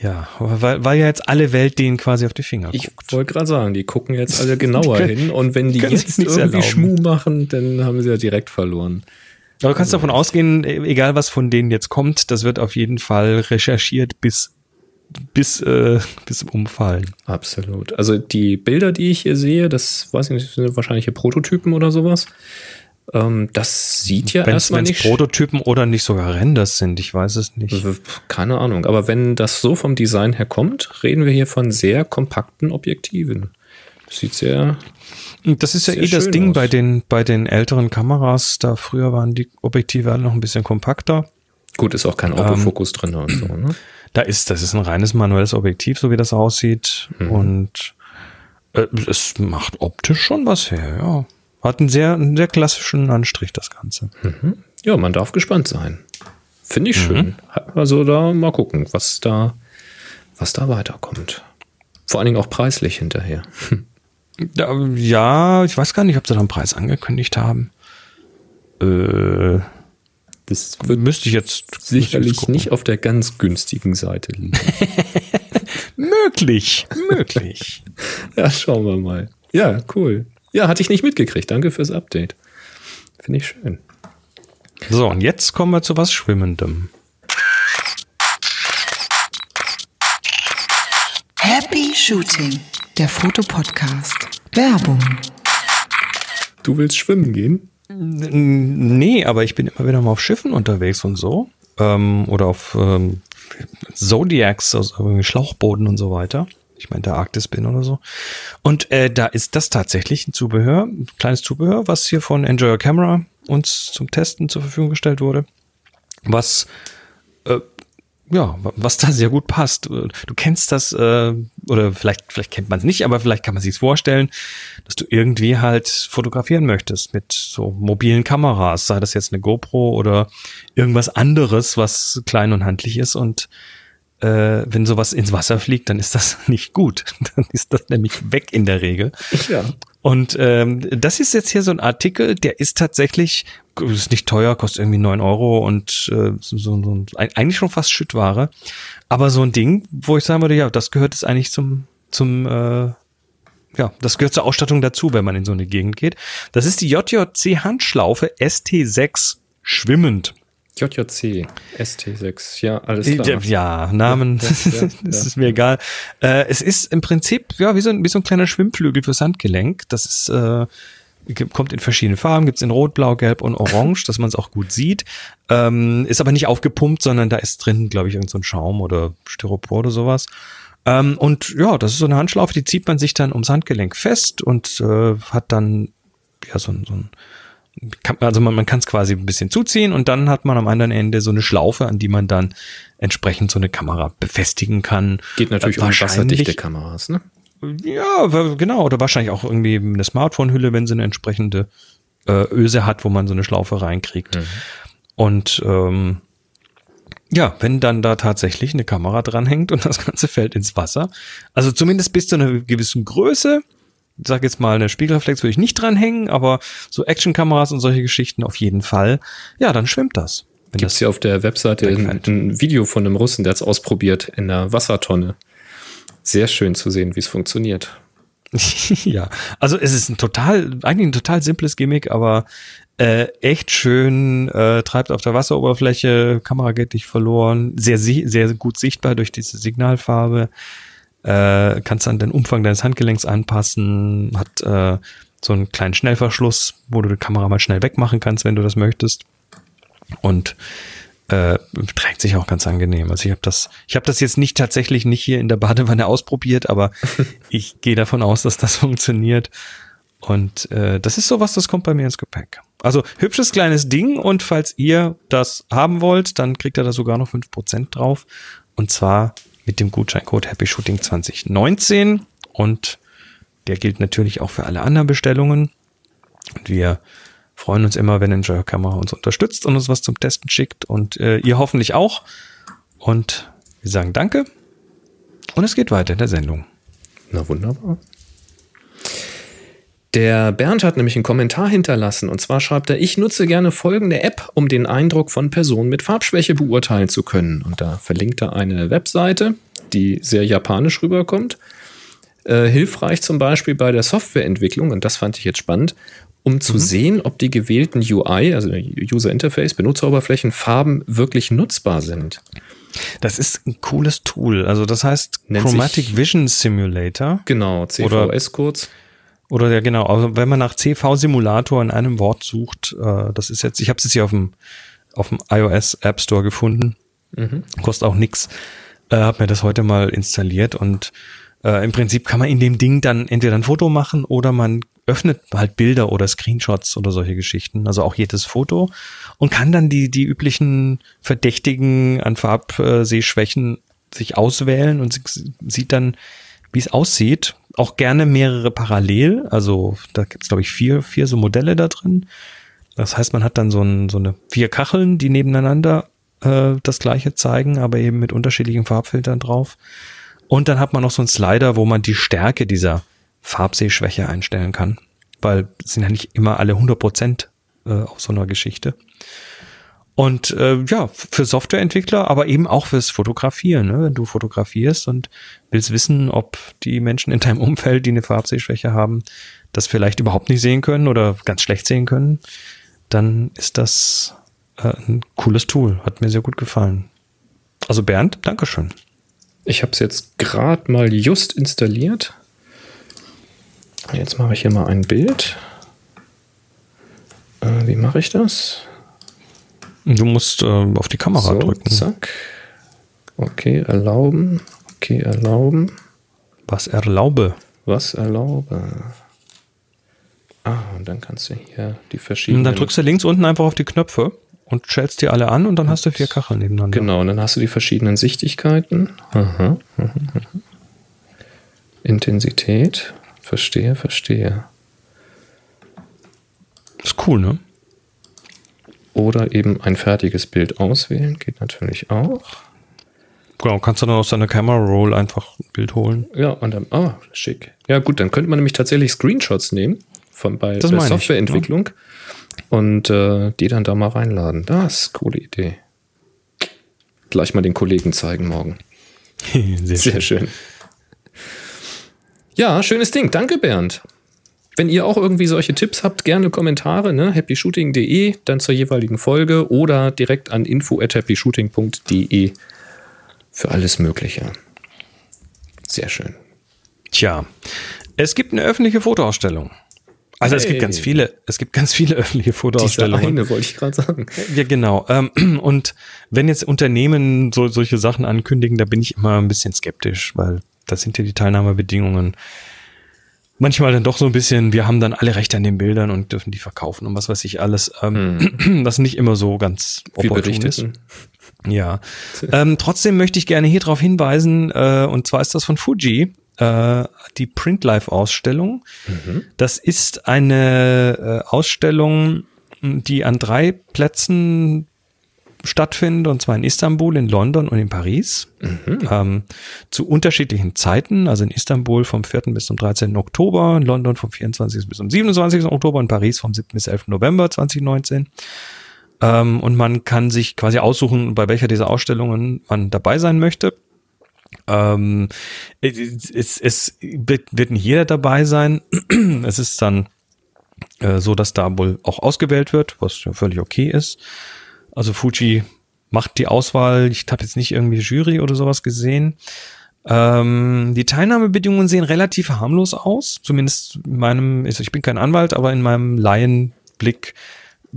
ja, weil, weil ja jetzt alle Welt denen quasi auf die Finger Ich wollte gerade sagen, die gucken jetzt alle [LAUGHS] genauer Können- hin und wenn die jetzt irgendwie erlauben. Schmuh machen, dann haben sie ja direkt verloren. Aber du kannst davon ausgehen, e- egal was von denen jetzt kommt, das wird auf jeden Fall recherchiert bis bis äh, bis zum Umfallen. Absolut. Also die Bilder, die ich hier sehe, das weiß ich nicht, sind wahrscheinlich hier Prototypen oder sowas. Ähm, das sieht ja Wenn erstmal es nicht Prototypen oder nicht sogar Renders sind, ich weiß es nicht. Keine Ahnung. Aber wenn das so vom Design her kommt, reden wir hier von sehr kompakten Objektiven. Sieht sehr. Das ist ja eh das Ding aus. bei den, bei den älteren Kameras. Da früher waren die Objektive alle noch ein bisschen kompakter. Gut, ist auch kein Autofokus drin und so, ne? Da ist, das ist ein reines manuelles Objektiv, so wie das aussieht. Mhm. Und äh, es macht optisch schon was her, ja. Hat einen sehr, einen sehr klassischen Anstrich, das Ganze. Mhm. Ja, man darf gespannt sein. Finde ich Mhm. schön. Also da mal gucken, was da, was da weiterkommt. Vor allen Dingen auch preislich hinterher. [LAUGHS] Ja, ich weiß gar nicht, ob sie da einen Preis angekündigt haben. Äh, das müsste ich jetzt Sicherlich gucken. nicht auf der ganz günstigen Seite liegen. [LAUGHS] möglich, möglich. [LAUGHS] ja, schauen wir mal. Ja, cool. Ja, hatte ich nicht mitgekriegt. Danke fürs Update. Finde ich schön. So, und jetzt kommen wir zu was Schwimmendem. Happy Shooting, der Fotopodcast. Werbung. Du willst schwimmen gehen? Nee, aber ich bin immer wieder mal auf Schiffen unterwegs und so. Ähm, oder auf ähm, Zodiacs, also irgendwie Schlauchbooten und so weiter. Ich meine, der Arktis bin oder so. Und äh, da ist das tatsächlich ein Zubehör, ein kleines Zubehör, was hier von Enjoy Your Camera uns zum Testen zur Verfügung gestellt wurde. Was ja, was da sehr gut passt. Du kennst das, äh, oder vielleicht, vielleicht kennt man es nicht, aber vielleicht kann man sich vorstellen, dass du irgendwie halt fotografieren möchtest mit so mobilen Kameras, sei das jetzt eine GoPro oder irgendwas anderes, was klein und handlich ist und äh, wenn sowas ins Wasser fliegt, dann ist das [LAUGHS] nicht gut. Dann ist das nämlich weg in der Regel. Ja. Und ähm, das ist jetzt hier so ein Artikel, der ist tatsächlich, ist nicht teuer, kostet irgendwie neun Euro und äh, so, so, so eigentlich schon fast Schüttware. Aber so ein Ding, wo ich sagen würde, ja, das gehört jetzt eigentlich zum, zum äh, ja, das gehört zur Ausstattung dazu, wenn man in so eine Gegend geht. Das ist die JJC Handschlaufe ST6 schwimmend. JJC, ST6, ja, alles klar. Ja, Namen, Ja, ja, [LAUGHS] ja, das ist mir egal. Äh, es ist im Prinzip ja wie so, ein, wie so ein kleiner Schwimmflügel fürs Handgelenk. Das ist äh, kommt in verschiedenen Farben, gibt's in Rot, Blau, Gelb und Orange, dass man es auch gut sieht. Ähm, ist aber nicht aufgepumpt, sondern da ist drin, glaube ich, irgend so ein Schaum oder Styropor oder sowas. Ähm, und ja, das ist so eine Handschlaufe, die zieht man sich dann ums Handgelenk fest und äh, hat dann ja so ein, so ein also man, man kann es quasi ein bisschen zuziehen und dann hat man am anderen Ende so eine Schlaufe, an die man dann entsprechend so eine Kamera befestigen kann. Geht natürlich um wasserdichte Kameras, ne? Ja, genau. Oder wahrscheinlich auch irgendwie eine Smartphone-Hülle, wenn sie eine entsprechende äh, Öse hat, wo man so eine Schlaufe reinkriegt. Und ähm, ja, wenn dann da tatsächlich eine Kamera dranhängt und das Ganze fällt ins Wasser, also zumindest bis zu einer gewissen Größe, ich sag jetzt mal, eine Spiegelreflex würde ich nicht dranhängen, aber so Actionkameras und solche Geschichten auf jeden Fall, ja, dann schwimmt das. Gibt es hier auf der Webseite ein, ein Video von einem Russen, der hat es ausprobiert in einer Wassertonne. Sehr schön zu sehen, wie es funktioniert. [LAUGHS] ja, also es ist ein total, eigentlich ein total simples Gimmick, aber äh, echt schön, äh, treibt auf der Wasseroberfläche, Kamera geht nicht verloren, sehr, sehr gut sichtbar durch diese Signalfarbe, äh, kannst dann den Umfang deines Handgelenks anpassen, hat äh, so einen kleinen Schnellverschluss, wo du die Kamera mal schnell wegmachen kannst, wenn du das möchtest. Und äh, trägt sich auch ganz angenehm. Also ich habe das, ich habe das jetzt nicht tatsächlich nicht hier in der Badewanne ausprobiert, aber [LAUGHS] ich gehe davon aus, dass das funktioniert. Und äh, das ist sowas, das kommt bei mir ins Gepäck. Also hübsches kleines Ding und falls ihr das haben wollt, dann kriegt ihr da sogar noch 5% drauf. Und zwar mit dem Gutscheincode Happy Shooting 2019 und der gilt natürlich auch für alle anderen Bestellungen. Und wir freuen uns immer, wenn Enjoy Camera uns unterstützt und uns was zum Testen schickt und äh, ihr hoffentlich auch. Und wir sagen Danke und es geht weiter in der Sendung. Na wunderbar. Der Bernd hat nämlich einen Kommentar hinterlassen und zwar schreibt er, ich nutze gerne folgende App, um den Eindruck von Personen mit Farbschwäche beurteilen zu können. Und da verlinkt er eine Webseite, die sehr japanisch rüberkommt. Äh, hilfreich zum Beispiel bei der Softwareentwicklung, und das fand ich jetzt spannend, um zu sehen, ob die gewählten UI, also User Interface, Benutzeroberflächen, Farben wirklich nutzbar sind. Das ist ein cooles Tool. Also das heißt Nennt Chromatic Vision Simulator. Genau, CVS kurz. Oder ja, genau. Also wenn man nach CV-Simulator in einem Wort sucht, äh, das ist jetzt, ich habe es jetzt hier auf dem, auf dem iOS App Store gefunden. Mhm. Kostet auch nix. Äh, hab mir das heute mal installiert und Äh, Im Prinzip kann man in dem Ding dann entweder ein Foto machen oder man öffnet halt Bilder oder Screenshots oder solche Geschichten, also auch jedes Foto und kann dann die, die üblichen Verdächtigen an Farbsehschwächen sich auswählen und sie- sieht dann, wie es aussieht. Auch gerne mehrere parallel, also da gibt es glaube ich vier, vier so Modelle da drin. Das heißt, man hat dann so, ein, so eine vier Kacheln, die nebeneinander äh, das gleiche zeigen, aber eben mit unterschiedlichen Farbfiltern drauf. Und dann hat man noch so einen Slider, wo man die Stärke dieser Farbsehschwäche einstellen kann, weil sind ja nicht immer alle 100 Prozent äh, auf so einer Geschichte. Und äh, ja, für Softwareentwickler, aber eben auch fürs Fotografieren. Ne? Wenn du fotografierst und willst wissen, ob die Menschen in deinem Umfeld, die eine Farbsehschwäche haben, das vielleicht überhaupt nicht sehen können oder ganz schlecht sehen können, dann ist das äh, ein cooles Tool. Hat mir sehr gut gefallen. Also Bernd, Dankeschön. Ich habe es jetzt gerade mal just installiert. Jetzt mache ich hier mal ein Bild. Äh, wie mache ich das? Du musst äh, auf die Kamera so, drücken. Zack. Okay, erlauben. Okay, erlauben. Was erlaube? Was erlaube. Ah, und dann kannst du hier die Und verschiedenen. dann drückst du links unten einfach auf die Knöpfe und stellst die alle an und dann hast du vier Kacheln nebeneinander. Genau, und dann hast du die verschiedenen Sichtigkeiten. Aha, aha, aha. Intensität. Verstehe, verstehe. Ist cool, ne? Oder eben ein fertiges Bild auswählen, geht natürlich auch. Genau, kannst du dann aus deiner Camera Roll einfach ein Bild holen. Ja, und dann, ah, schick. Ja, gut, dann könnte man nämlich tatsächlich Screenshots nehmen von bei, Das bei meine ich, Softwareentwicklung und äh, die dann da mal reinladen. Das ist eine coole Idee. Gleich mal den Kollegen zeigen morgen. [LAUGHS] Sehr, Sehr schön. Ja, schönes Ding. Danke, Bernd. Wenn ihr auch irgendwie solche Tipps habt, gerne Kommentare, ne? happyshooting.de, dann zur jeweiligen Folge oder direkt an info at happyshooting.de für alles Mögliche. Sehr schön. Tja, es gibt eine öffentliche Fotoausstellung. Also es gibt Hey. ganz viele, es gibt ganz viele [LAUGHS] öffentliche Diese Fotoausstellungen. eine wollte ich gerade sagen. Ja, genau. Ähm, Und wenn jetzt Unternehmen so, solche Sachen ankündigen, da bin ich immer ein bisschen skeptisch, weil das sind ja die Teilnahmebedingungen. Manchmal dann doch so ein bisschen, wir haben dann alle Rechte an den Bildern und dürfen die verkaufen und was weiß ich alles. Ähm, [CLEARS THROAT] Das nicht immer so ganz opportun ist. Ja. ähm, trotzdem möchte ich gerne hier darauf hinweisen, äh, und zwar ist das von Fuji, äh, die Print Life Ausstellung. Das ist eine äh, Ausstellung, die an drei Plätzen stattfindet, und zwar in Istanbul, in London und in Paris. Ähm, zu unterschiedlichen Zeiten, also in Istanbul vom 4. bis zum 13. Oktober, in London vom 24. bis zum 27. Oktober, in Paris vom 7. bis 11. November 2019. Ähm, und man kann sich quasi aussuchen, bei welcher dieser Ausstellungen man dabei sein möchte. Ähm, es, es wird, nicht jeder dabei sein. [CLEARS THROAT] Es ist dann äh, so, dass da wohl auch ausgewählt wird, was ja völlig okay ist. Also Fuji macht die Auswahl. Ich habe jetzt nicht irgendwie Jury oder sowas gesehen. Ähm, die Teilnahmebedingungen sehen relativ harmlos aus. Zumindest in meinem, also ich bin kein Anwalt, aber in meinem Laienblick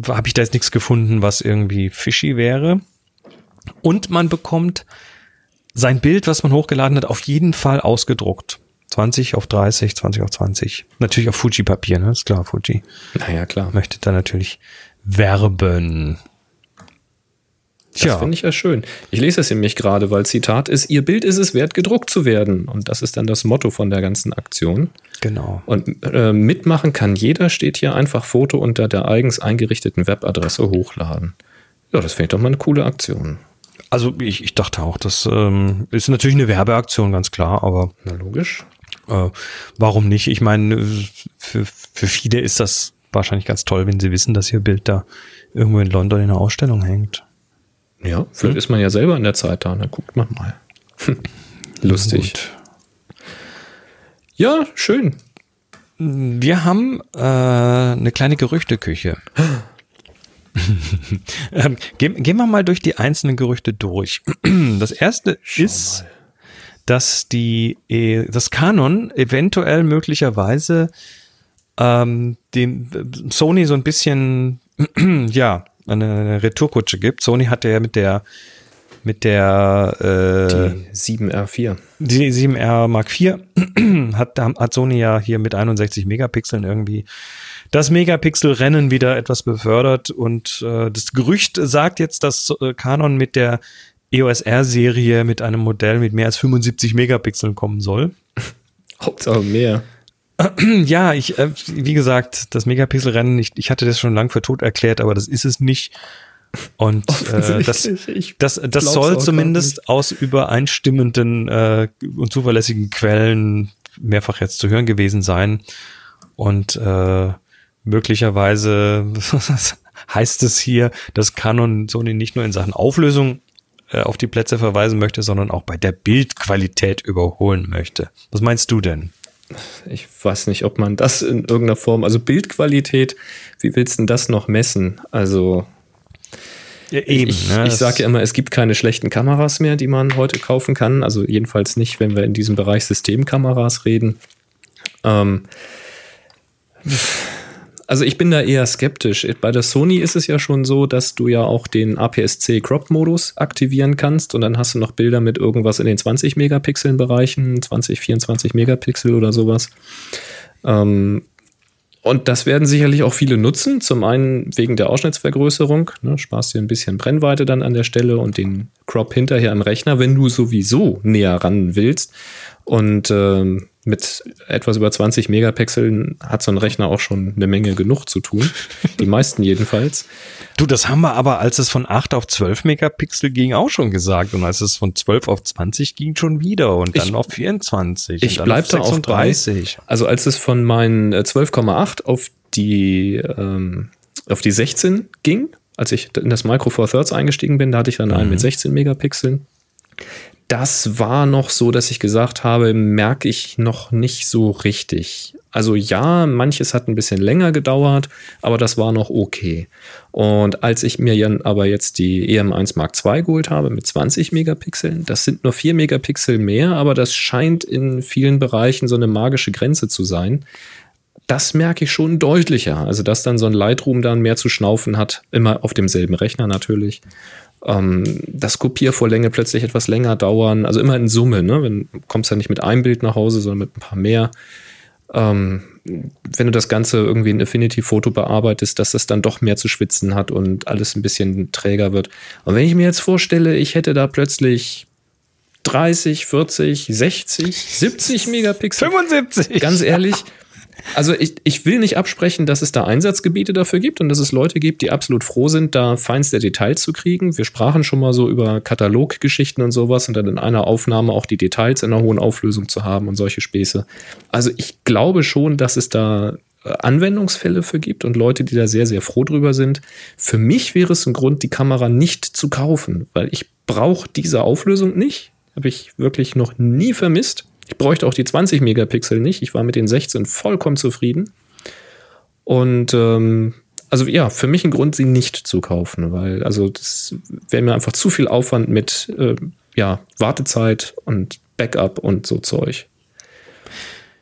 habe ich da jetzt nichts gefunden, was irgendwie fishy wäre. Und man bekommt sein Bild, was man hochgeladen hat, auf jeden Fall ausgedruckt. 20 auf 30, 20 auf 20. Natürlich auf Fuji-Papier, ne? Ist klar, Fuji. Naja, klar. Möchte da natürlich werben. Das finde ich ja schön. Ich lese es nämlich gerade, weil Zitat ist, Ihr Bild ist es wert, gedruckt zu werden. Und das ist dann das Motto von der ganzen Aktion. Genau. Und äh, mitmachen kann jeder, steht hier einfach Foto unter der eigens eingerichteten Webadresse hochladen. Ja, das finde ich doch mal eine coole Aktion. Also ich, ich dachte auch, das ähm, ist natürlich eine Werbeaktion, ganz klar, aber. Na logisch. Äh, warum nicht? Ich meine, für, für viele ist das wahrscheinlich ganz toll, wenn sie wissen, dass ihr Bild da irgendwo in London in einer Ausstellung hängt. Ja, vielleicht ist man ja selber in der Zeit da, dann guckt man mal. [LAUGHS] Lustig. Ja, schön. Wir haben äh, eine kleine Gerüchteküche. [GASPS] ähm, gehen, gehen wir mal durch die einzelnen Gerüchte durch. [CLEARS THROAT] Das erste ist, dass die äh, das Canon eventuell möglicherweise ähm, dem äh, Sony so ein bisschen [CLEARS THROAT] ja eine, Retourkutsche gibt. Sony hatte ja mit der mit der äh, Die 7R4. Die 7R Mark IV [CLEARS THROAT] hat, hat Sony ja hier mit 61 Megapixeln irgendwie das Megapixel-Rennen wieder etwas befördert und äh, das Gerücht sagt jetzt, dass äh, Canon mit der EOS R-Serie mit einem Modell mit mehr als 75 Megapixeln kommen soll. [LAUGHS] Hauptsache mehr. [CLEARS THROAT] Ja, ich, äh, wie gesagt, das Megapixel-Rennen, ich, ich hatte das schon lang für tot erklärt, aber das ist es nicht. Und äh, das, das, das soll zumindest aus übereinstimmenden äh, und zuverlässigen Quellen mehrfach jetzt zu hören gewesen sein. Und äh, möglicherweise [LAUGHS] heißt es hier, dass Canon Sony nicht nur in Sachen Auflösung äh, auf die Plätze verweisen möchte, sondern auch bei der Bildqualität überholen möchte. Was meinst du denn? Ich weiß nicht, ob man das in irgendeiner Form, also Bildqualität, wie willst du denn das noch messen? Also Ja, eben, ich, ne, ich sage ja immer, es gibt keine schlechten Kameras mehr, die man heute kaufen kann. Also jedenfalls nicht, wenn wir in diesem Bereich Systemkameras reden. Ähm, also ich bin da eher skeptisch. Bei der Sony ist es ja schon so, dass du ja auch den APS-C Crop-Modus aktivieren kannst und dann hast du noch Bilder mit irgendwas in den 20 Megapixeln Bereichen, 20, 24 Megapixel oder sowas. Ähm, und das werden sicherlich auch viele nutzen. Zum einen wegen der Ausschnittsvergrößerung. Ne, sparst dir ein bisschen Brennweite dann an der Stelle und den Crop hinterher im Rechner, wenn du sowieso näher ran willst. Und ähm, mit etwas über 20 Megapixeln hat so ein Rechner auch schon eine Menge genug zu tun. Die meisten jedenfalls. Du, das haben wir aber, als es von 8 auf 12 Megapixel ging, auch schon gesagt. Und als es von 12 auf 20 ging, schon wieder. Und dann Ich- auf 24. Ich und dann bleib auf da auch bei. 36. Also als es von meinen äh, 12,8 auf die ähm, auf die 16 ging, als ich in das Micro Four Thirds eingestiegen bin, da hatte ich dann einen mit 16 Megapixeln. Das war noch so, dass ich gesagt habe, merke ich noch nicht so richtig. Also ja, manches hat ein bisschen länger gedauert, aber das war noch okay. Und als ich mir aber jetzt die EM1 Mark II geholt habe mit 20 Megapixeln, das sind nur 4 Megapixel mehr, aber das scheint in vielen Bereichen so eine magische Grenze zu sein. Das merke ich schon deutlicher. Also, dass dann so ein Lightroom dann mehr zu schnaufen hat, immer auf demselben Rechner natürlich. Ähm, das Kopiervorlänge plötzlich etwas länger dauern, also immer in Summe, ne? Wenn, du kommst ja nicht mit einem Bild nach Hause, sondern mit ein paar mehr. Ähm, wenn du das Ganze irgendwie in Affinity-Foto bearbeitest, dass das dann doch mehr zu schwitzen hat und alles ein bisschen träger wird. Und wenn ich mir jetzt vorstelle, ich hätte da plötzlich 30, 40, 60, 70 Megapixel. 75. Ganz ehrlich. [LAUGHS] Also ich, ich will nicht absprechen, dass es da Einsatzgebiete dafür gibt und dass es Leute gibt, die absolut froh sind, da feinste Details zu kriegen. Wir sprachen schon mal so über Kataloggeschichten und sowas und dann in einer Aufnahme auch die Details in einer hohen Auflösung zu haben und solche Späße. Also ich glaube schon, dass es da äh, Anwendungsfälle für gibt und Leute, die da sehr, sehr froh drüber sind. Für mich wäre es ein Grund, die Kamera nicht zu kaufen, weil ich brauche diese Auflösung nicht. Habe ich wirklich noch nie vermisst. Ich bräuchte auch die 20 Megapixel nicht. Ich war mit den 16 vollkommen zufrieden. Und ähm, also ja, für mich ein Grund, sie nicht zu kaufen, weil also das wäre mir einfach zu viel Aufwand mit äh, ja, Wartezeit und Backup und so Zeug.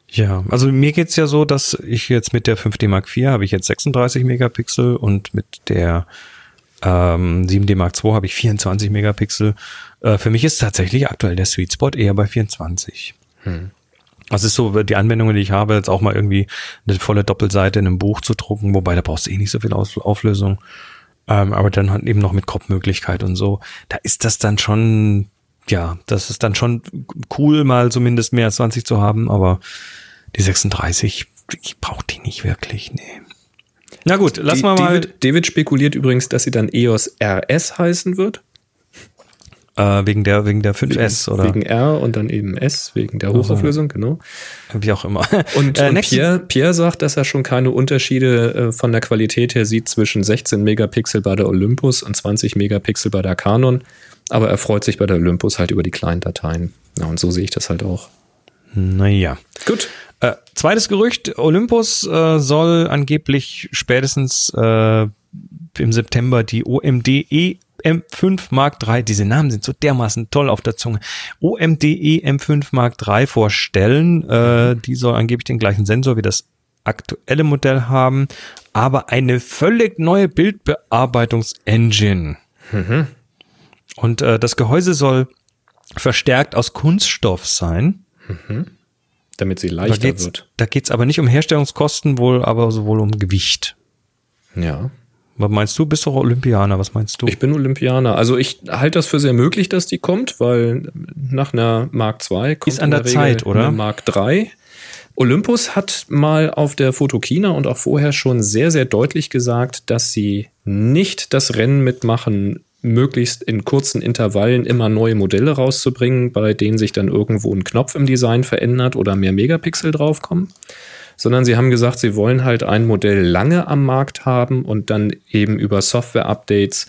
Ja, also mir geht's ja so, dass ich jetzt mit der 5D Mark IV habe ich jetzt 36 Megapixel und mit der ähm, 7D Mark II habe ich 24 Megapixel. Äh, für mich ist tatsächlich aktuell der Sweet Spot eher bei 24. Hm. Das ist so die Anwendungen, die ich habe, jetzt auch mal irgendwie eine volle Doppelseite in einem Buch zu drucken, wobei da brauchst du eh nicht so viel Aus Auflösung. Ähm, aber dann halt eben noch mit Crop-Möglichkeit und so. Da ist das dann schon, ja, das ist dann schon cool, mal zumindest mehr als 20 zu haben, aber die 36, ich brauche die nicht wirklich, nee. Na gut, lass mal mal. David, David spekuliert übrigens, dass sie dann EOS RS heißen wird. Äh, wegen der, wegen der 5S, wegen, oder? Wegen R und dann eben S, wegen der Hochauflösung, genau. Wie auch immer. [LAUGHS] Und, Äh, und Pierre, Pierre sagt, dass er schon keine Unterschiede äh, von der Qualität her sieht zwischen 16 Megapixel bei der Olympus und 20 Megapixel bei der Canon. Aber er freut sich bei der Olympus halt über die kleinen Dateien. Ja, und so sehe ich das halt auch. Naja. Gut. Äh, zweites Gerücht, Olympus äh, soll angeblich spätestens äh, im September die OMD EM5 Mark III, diese Namen sind so dermaßen toll auf der Zunge, OMD EM5 Mark III vorstellen. Äh, die soll angeblich den gleichen Sensor wie das aktuelle Modell haben, aber eine völlig neue Bildbearbeitungs-Engine. Und äh, das Gehäuse soll verstärkt aus Kunststoff sein. Mhm. Damit sie Da leichter geht's, wird. da geht's aber nicht um Herstellungskosten, wohl, aber sowohl um Gewicht. Ja. Was meinst du? Bist doch Olympianer, was meinst du? Ich bin Olympianer. Also ich halte das für sehr möglich, dass die kommt, weil nach einer Mark II kommt Ist an in der Zeit, oder? eine Mark III. Olympus hat mal auf der Fotokina und auch vorher schon sehr, sehr deutlich gesagt, dass sie nicht das Rennen mitmachen, möglichst in kurzen Intervallen immer neue Modelle rauszubringen, bei denen sich dann irgendwo ein Knopf im Design verändert oder mehr Megapixel draufkommen, sondern sie haben gesagt, sie wollen halt ein Modell lange am Markt haben und dann eben über Software-Updates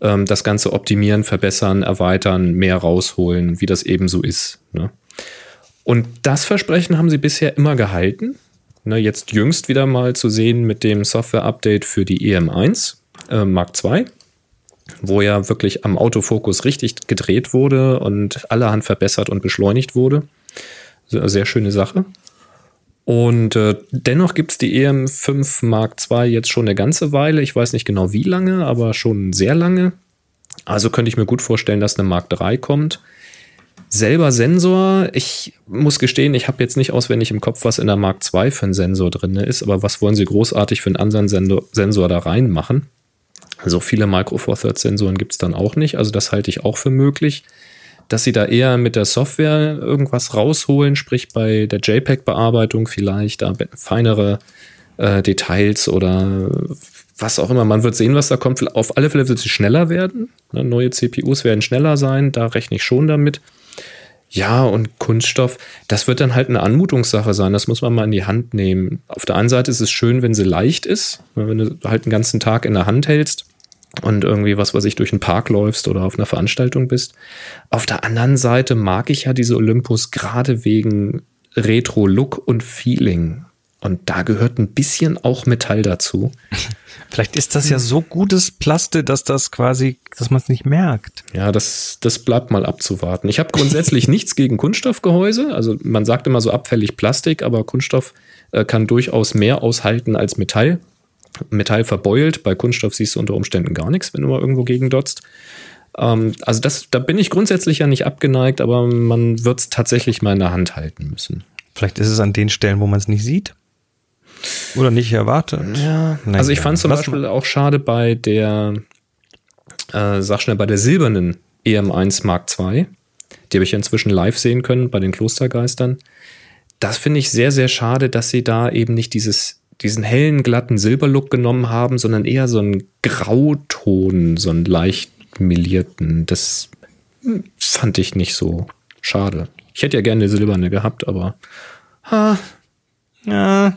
ähm, das Ganze optimieren, verbessern, erweitern, mehr rausholen, wie das eben so ist. Ne? Und das Versprechen haben sie bisher immer gehalten. Ne, jetzt jüngst wieder mal zu sehen mit dem Software-Update für die EM1 äh, Mark II, wo ja wirklich am Autofokus richtig gedreht wurde und allerhand verbessert und beschleunigt wurde. Sehr, sehr schöne Sache. Und äh, dennoch gibt es die EM5 Mark II jetzt schon eine ganze Weile. Ich weiß nicht genau wie lange, aber schon sehr lange. Also könnte ich mir gut vorstellen, dass eine Mark III kommt. Selber Sensor, ich muss gestehen, ich habe jetzt nicht auswendig im Kopf, was in der Mark II für ein Sensor drin ist, aber was wollen sie großartig für einen anderen Sensor, Sensor da reinmachen? So viele Micro Four Thirds Sensoren gibt es dann auch nicht, also das halte ich auch für möglich. Dass sie da eher mit der Software irgendwas rausholen, sprich bei der JPEG-Bearbeitung vielleicht da feinere äh, Details oder was auch immer. Man wird sehen, was da kommt. Auf alle Fälle wird sie schneller werden. Ne, Neue CPUs werden schneller sein, da rechne ich schon damit. Ja, und Kunststoff, das wird dann halt eine Anmutungssache sein. Das muss man mal in die Hand nehmen. Auf der einen Seite ist es schön, wenn sie leicht ist, wenn du halt den ganzen Tag in der Hand hältst und irgendwie, was weiß ich, durch den Park läufst oder auf einer Veranstaltung bist. Auf der anderen Seite mag ich ja diese Olympus gerade wegen Retro-Look und Feeling. Und da gehört ein bisschen auch Metall dazu. [LAUGHS] Vielleicht ist das ja so gutes Plaste, dass das quasi, dass man es nicht merkt. Ja, das, das bleibt mal abzuwarten. Ich habe grundsätzlich [LAUGHS] nichts gegen Kunststoffgehäuse. Also man sagt immer so abfällig Plastik, aber Kunststoff äh, kann durchaus mehr aushalten als Metall. Metall verbeult, bei Kunststoff siehst du unter Umständen gar nichts, wenn du mal irgendwo gegen dotzt. Ähm, also das, da bin ich grundsätzlich ja nicht abgeneigt, aber man wird es tatsächlich mal in der Hand halten müssen. Vielleicht ist es an den Stellen, wo man es nicht sieht. Oder nicht erwartet. Ja, Naja, also ich fand zum Beispiel auch schade bei der, äh, sag schnell, bei der silbernen EM1 Mark II. Die habe ich ja inzwischen live sehen können bei den Klostergeistern. Das finde ich sehr, sehr schade, dass sie da eben nicht dieses, diesen hellen, glatten Silberlook genommen haben, sondern eher so einen Grauton, so einen leicht melierten. Das hm, fand ich nicht so schade. Ich hätte ja gerne eine silberne gehabt, aber ha, Ja.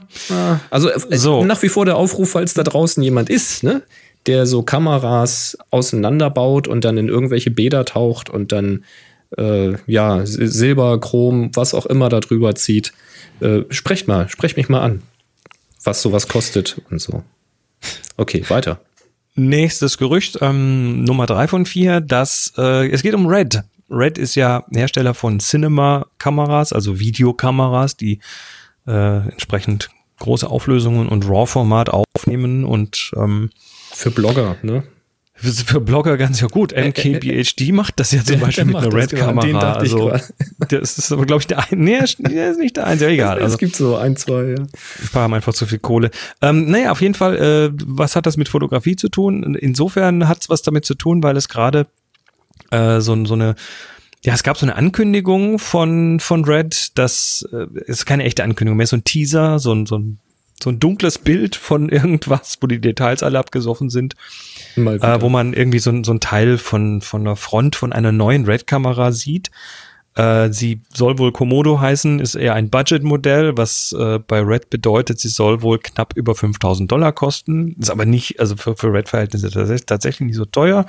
also äh, nach wie vor der Aufruf, falls da draußen jemand ist, ne, der so Kameras auseinanderbaut und dann in irgendwelche Bäder taucht und dann äh, ja Sil- Silber, Chrom, was auch immer da drüber zieht, äh, sprecht mal, sprecht mich mal an, was sowas kostet und so. Okay, weiter. Nächstes Gerücht, ähm, Nummer drei von vier, dass äh, es geht um Red. Red ist ja Hersteller von Cinema-Kameras, also Videokameras, die äh, entsprechend große Auflösungen und RAW-Format aufnehmen und ähm, für Blogger, ne? Für, Blogger ganz ja gut. MKBHD macht das ja zum Beispiel mit einer genau. Red-Kamera. ich Also, das ist aber, glaube ich, der ein, nee, der ist nicht der einzige, egal. Also, es gibt so ein, zwei, ja. ich haben einfach zu viel Kohle. Ähm, naja, auf jeden Fall, äh, was hat das mit Fotografie zu tun? Insofern hat es was damit zu tun, weil es gerade äh, so, so eine ja, es gab so eine Ankündigung von, von Red, das äh, ist keine echte Ankündigung mehr, so ein Teaser, so ein, so ein, so ein dunkles Bild von [LAUGHS] irgendwas, wo die Details alle abgesoffen sind, äh, wo man irgendwie so, ein- so ein Teil von, von der Front von einer neuen Red-Kamera sieht. Äh, sie soll wohl Komodo heißen, ist eher ein Budget-Modell, was äh, bei Red bedeutet, sie soll wohl knapp über 5000 Dollar kosten. Ist aber nicht, also für, für Red-Verhältnisse tats- tatsächlich nicht so teuer.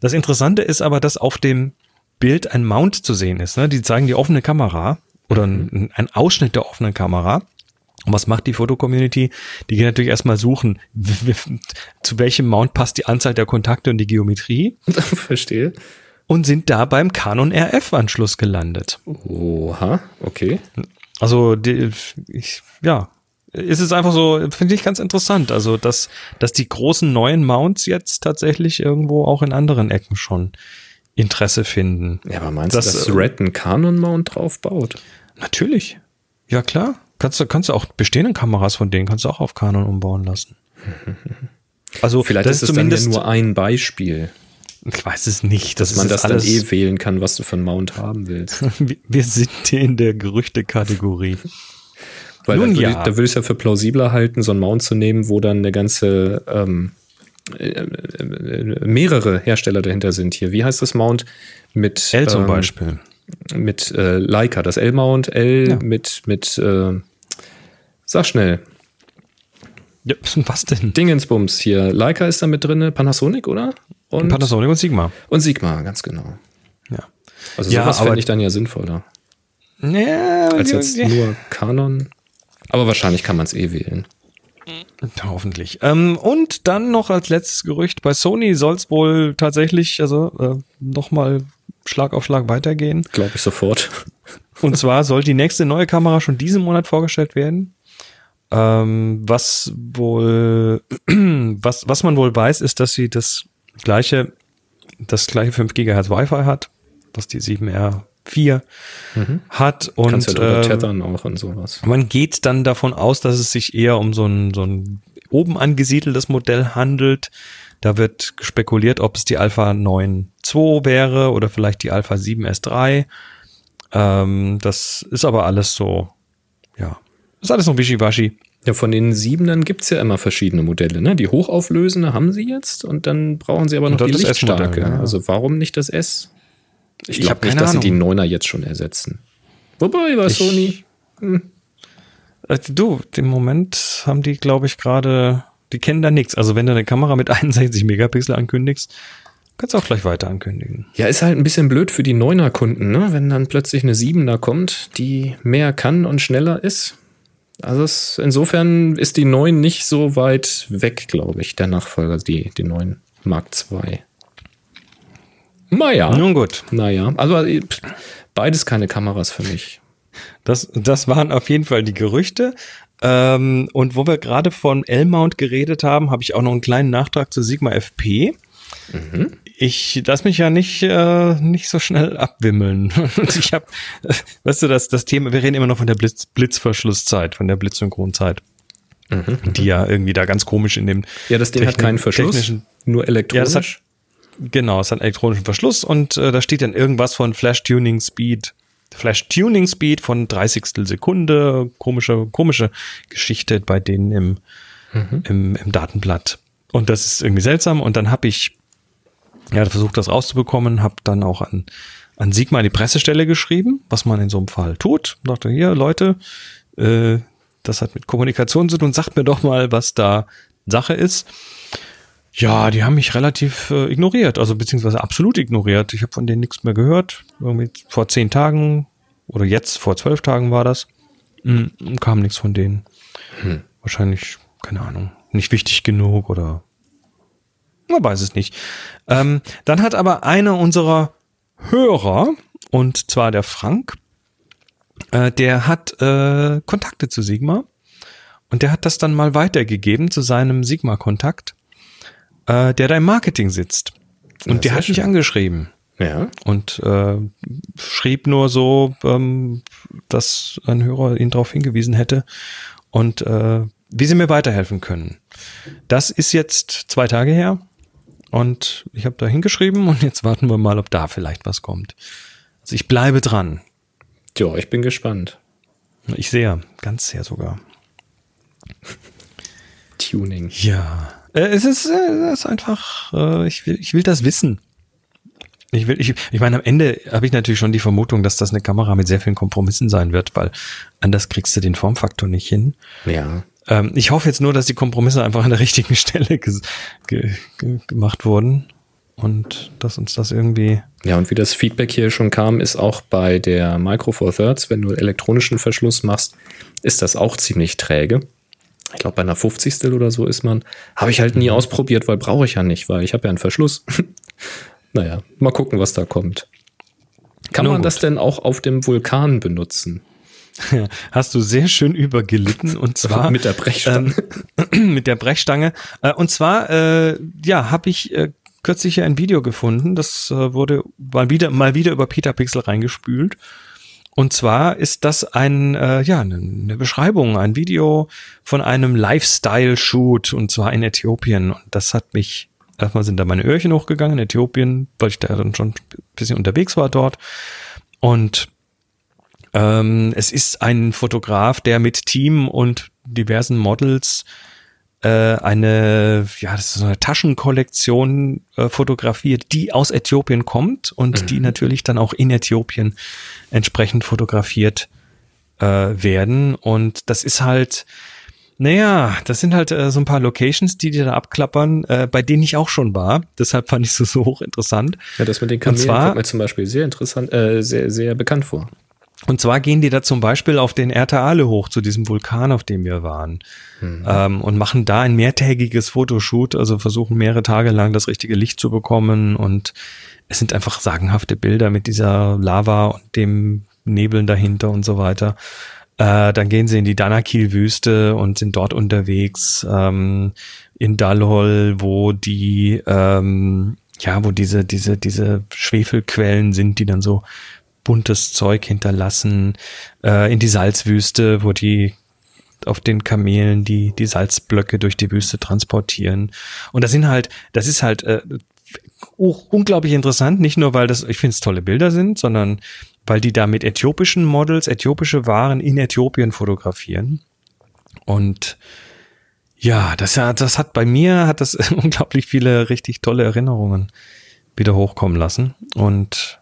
Das Interessante ist aber, dass auf dem Bild ein Mount zu sehen ist. Ne? Die zeigen die offene Kamera oder ein, ein Ausschnitt der offenen Kamera. Und was macht die Fotocommunity? Die gehen natürlich erstmal suchen, zu welchem Mount passt die Anzahl der Kontakte und die Geometrie. [LAUGHS] Verstehe. Und sind da beim Canon RF-Anschluss gelandet. Oha, okay. Also, die, ich, ja, es ist einfach so, finde ich ganz interessant. Also, dass, dass die großen neuen Mounts jetzt tatsächlich irgendwo auch in anderen Ecken schon Interesse finden. Ja, aber meinst du, dass Red einen Canon-Mount drauf baut? Natürlich. Ja, klar. Kannst du, kannst du auch bestehende Kameras von denen kannst du auch auf Canon umbauen lassen. [LAUGHS] Also Vielleicht ist es dann ja nur ein Beispiel. Ich weiß es nicht. Dass Das man das dann alles- eh wählen kann, was du für einen Mount haben willst. [LAUGHS] Wir- sind hier in der Gerüchte-Kategorie. Weil Nun da würde ja. ich, da würde ich es ja für plausibler halten, so einen Mount zu nehmen, wo dann eine ganze ähm, äh, äh, mehrere Hersteller dahinter sind hier. Wie heißt das Mount? Mit L zum ähm, Beispiel. Mit äh, Leica, das L-Mount, L Ja. mit, mit äh, sag schnell. Ja, was denn? Dingensbums hier. Leica ist da mit drin, Panasonic, oder? Und Panasonic und Sigma. Und Sigma, ganz genau. Ja. Also Ja, sowas aber- fände ich dann ja sinnvoller. Ja, Als jetzt ja. nur Canon. Aber wahrscheinlich kann man es eh wählen. Hoffentlich. Ähm, und dann noch als letztes Gerücht, bei Sony soll es wohl tatsächlich, also äh, nochmal Schlag auf Schlag weitergehen. Glaube ich sofort. Und zwar soll die nächste neue Kamera schon diesen Monat vorgestellt werden. Ähm, was wohl, [CLEARS THROAT] was, was man wohl weiß, ist, dass sie das gleiche, das gleiche 5 GHz Wi-Fi hat, was die 7R4 hat. Und Kannst drüber ähm, auch und sowas. man geht dann davon aus, dass es sich eher um so ein, so ein oben angesiedeltes Modell handelt. Da wird spekuliert, ob es die Alpha 9.2 wäre oder vielleicht die Alpha 7S3. Ähm, das ist aber alles so, ist alles noch wischiwaschi. Ja, von den Siebenern gibt es ja immer verschiedene Modelle. Ne? Die hochauflösende haben sie jetzt und dann brauchen sie aber noch die S-Modell, Lichtstarke. ja. Also warum nicht das S? Ich, Ich hab glaube nicht, dass sie die Ahnung. Neuner jetzt schon ersetzen. Wobei bei Ich- Sony. Hm. Äh, Du, im Moment haben die, glaube ich, gerade, die kennen da nichts. Also wenn du eine Kamera mit [LAUGHS] 61 Megapixel ankündigst, kannst du auch gleich weiter ankündigen. Ja, ist halt ein bisschen blöd für die Neuner-Kunden, ne? wenn dann plötzlich eine Siebener kommt, die mehr kann und schneller ist. Also es, insofern ist die 9 nicht so weit weg, glaube ich, der Nachfolger, die, die 9 Mark II. Naja. Nun gut. Naja, also äh, beides keine Kameras für mich. Das, das waren auf jeden Fall die Gerüchte. Ähm, und wo wir gerade von L-Mount geredet haben, habe ich auch noch einen kleinen Nachtrag zu Sigma FP. Ich lass mich ja nicht, äh, nicht so schnell abwimmeln. Und [LAUGHS] ich habe, weißt du, das, das Thema, wir reden immer noch von der Blitz, Blitzverschlusszeit, von der Blitzsynchronzeit. Die ja irgendwie da ganz komisch in dem. Mhm. Ja, das Ding hat keinen Verschluss, nur elektronisch. Ja, hat, genau, es hat einen elektronischen Verschluss und äh, da steht dann irgendwas von Flash Tuning Speed. Flash Tuning Speed von 30 Sekunde. Komische, komische Geschichte bei denen im, im, im Datenblatt. Und das ist irgendwie seltsam. Und dann habe ich ja versucht, das rauszubekommen, habe dann auch an, an Sigma die Pressestelle geschrieben, was man in so einem Fall tut. Und dachte, hier, Leute, äh, das hat mit Kommunikation zu tun. Sagt mir doch mal, was da Sache ist. Ja, die haben mich relativ äh, ignoriert, also beziehungsweise absolut ignoriert. Ich habe von denen nichts mehr gehört. Irgendwie vor zehn Tagen oder jetzt vor zwölf Tagen war das. Mm, kam nichts von denen. Hm. Wahrscheinlich, keine Ahnung, nicht wichtig genug oder man weiß es nicht. Ähm, dann hat aber einer unserer Hörer, und zwar der Frank, äh, der hat äh, Kontakte zu Sigma und der hat das dann mal weitergegeben zu seinem Sigma-Kontakt, äh, der da im Marketing sitzt. Und Ja, der hat mich schön. angeschrieben. Ja. Und äh, schrieb nur so, ähm, dass ein Hörer ihn darauf hingewiesen hätte und äh, wie sie mir weiterhelfen können. Das ist jetzt zwei Tage her und ich habe da hingeschrieben und jetzt warten wir mal, ob da vielleicht was kommt. Also ich bleibe dran. Ja, ich bin gespannt. Ich sehr, ganz sehr sogar. Tuning. Ja. Äh, es ist, äh, es ist einfach, äh, ich, will, ich will das wissen. Ich will, ich, ich meine, am Ende habe ich natürlich schon die Vermutung, dass das eine Kamera mit sehr vielen Kompromissen sein wird, weil anders kriegst du den Formfaktor nicht hin. Ja. Ähm, ich hoffe jetzt nur, dass die Kompromisse einfach an der richtigen Stelle ge ge gemacht wurden und dass uns das irgendwie. Ja, und wie das Feedback hier schon kam, ist auch bei der Micro Four Thirds, wenn du elektronischen Verschluss machst, ist das auch ziemlich träge. Ich glaube, bei einer 50. oder so ist man. Habe ich halt nie ausprobiert, weil brauche ich ja nicht, weil ich habe ja einen Verschluss. [LAUGHS] naja, mal gucken, was da kommt. Kann Nun man gut. das denn auch auf dem Vulkan benutzen? [LAUGHS] Hast du sehr schön übergelitten und zwar Mit der Brechstange. Ähm, [CLEARS THROAT] mit der Brechstange. Äh, und zwar, äh, ja, habe ich äh, kürzlich hier ein Video gefunden, das äh, wurde mal wieder, mal wieder über Peter Pixel reingespült. Und zwar ist das ein, äh, ja, eine, eine Beschreibung, ein Video von einem Lifestyle-Shoot und zwar in Äthiopien. Und das hat mich, erstmal sind da meine Öhrchen hochgegangen in Äthiopien, weil ich da dann schon ein bisschen unterwegs war dort. Und ähm, es ist ein Fotograf, der mit Team und diversen Models äh, eine, ja, das ist so eine Taschenkollektion äh, fotografiert, die aus Äthiopien kommt und mhm. die natürlich dann auch in Äthiopien entsprechend fotografiert äh, werden. Und das ist halt, naja, das sind halt äh, so ein paar Locations, die die da abklappern, äh, bei denen ich auch schon war. Deshalb fand ich es so hochinteressant. Ja, das mit den Kamelen kommt mir zum Beispiel sehr interessant, äh, sehr, sehr bekannt vor. Und zwar gehen die da zum Beispiel auf den Ertaale hoch, zu diesem Vulkan, auf dem wir waren. Mhm. Ähm, und machen da ein mehrtägiges Fotoshoot, also versuchen mehrere Tage lang das richtige Licht zu bekommen. Und es sind einfach sagenhafte Bilder mit dieser Lava und dem Nebeln dahinter und so weiter. Äh, dann gehen sie in die Danakil-Wüste und sind dort unterwegs ähm, in Dalhol, wo die ähm, ja, wo diese, diese, diese Schwefelquellen sind, die dann so buntes Zeug hinterlassen, äh, in die Salzwüste, wo die auf den Kamelen die, die Salzblöcke durch die Wüste transportieren. Und das sind halt, das ist halt äh, unglaublich interessant, nicht nur, weil das, ich finde es tolle Bilder sind, sondern weil die da mit äthiopischen Models, äthiopische Waren in Äthiopien fotografieren. Und ja, das, das hat bei mir, hat das [LAUGHS] unglaublich viele richtig tolle Erinnerungen wieder hochkommen lassen. Und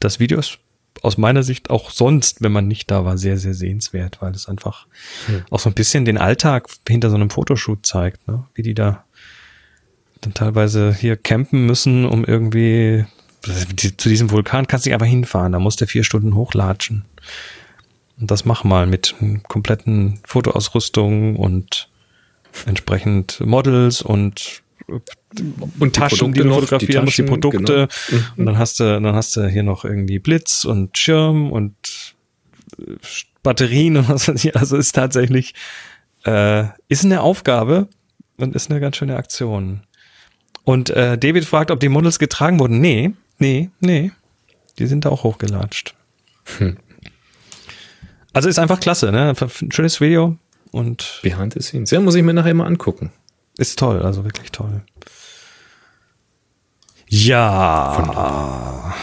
das Video ist aus meiner Sicht auch sonst, wenn man nicht da war, sehr, sehr sehenswert, weil es einfach hm. auch so ein bisschen den Alltag hinter so einem Fotoshoot zeigt, ne? wie die da dann teilweise hier campen müssen, um irgendwie zu diesem Vulkan kannst du nicht einfach hinfahren, da musst du vier Stunden hochlatschen. Und das mach mal mit kompletten Fotoausrüstung und entsprechend Models und und Taschen, die, die du fotografieren musst, die Produkte. Genau. Und dann hast du, dann hast du hier noch irgendwie Blitz und Schirm und äh, Batterien und was weiß ich. Also ist tatsächlich, äh, ist eine Aufgabe und ist eine ganz schöne Aktion. Und äh, David fragt, ob die Models getragen wurden. Nee, nee, nee. Die sind da auch hochgelatscht. Hm. Also ist einfach klasse, ne? Ein schönes Video und. Behind the scenes. Ja, muss ich mir nachher mal angucken. Ist toll, also wirklich toll. Ja.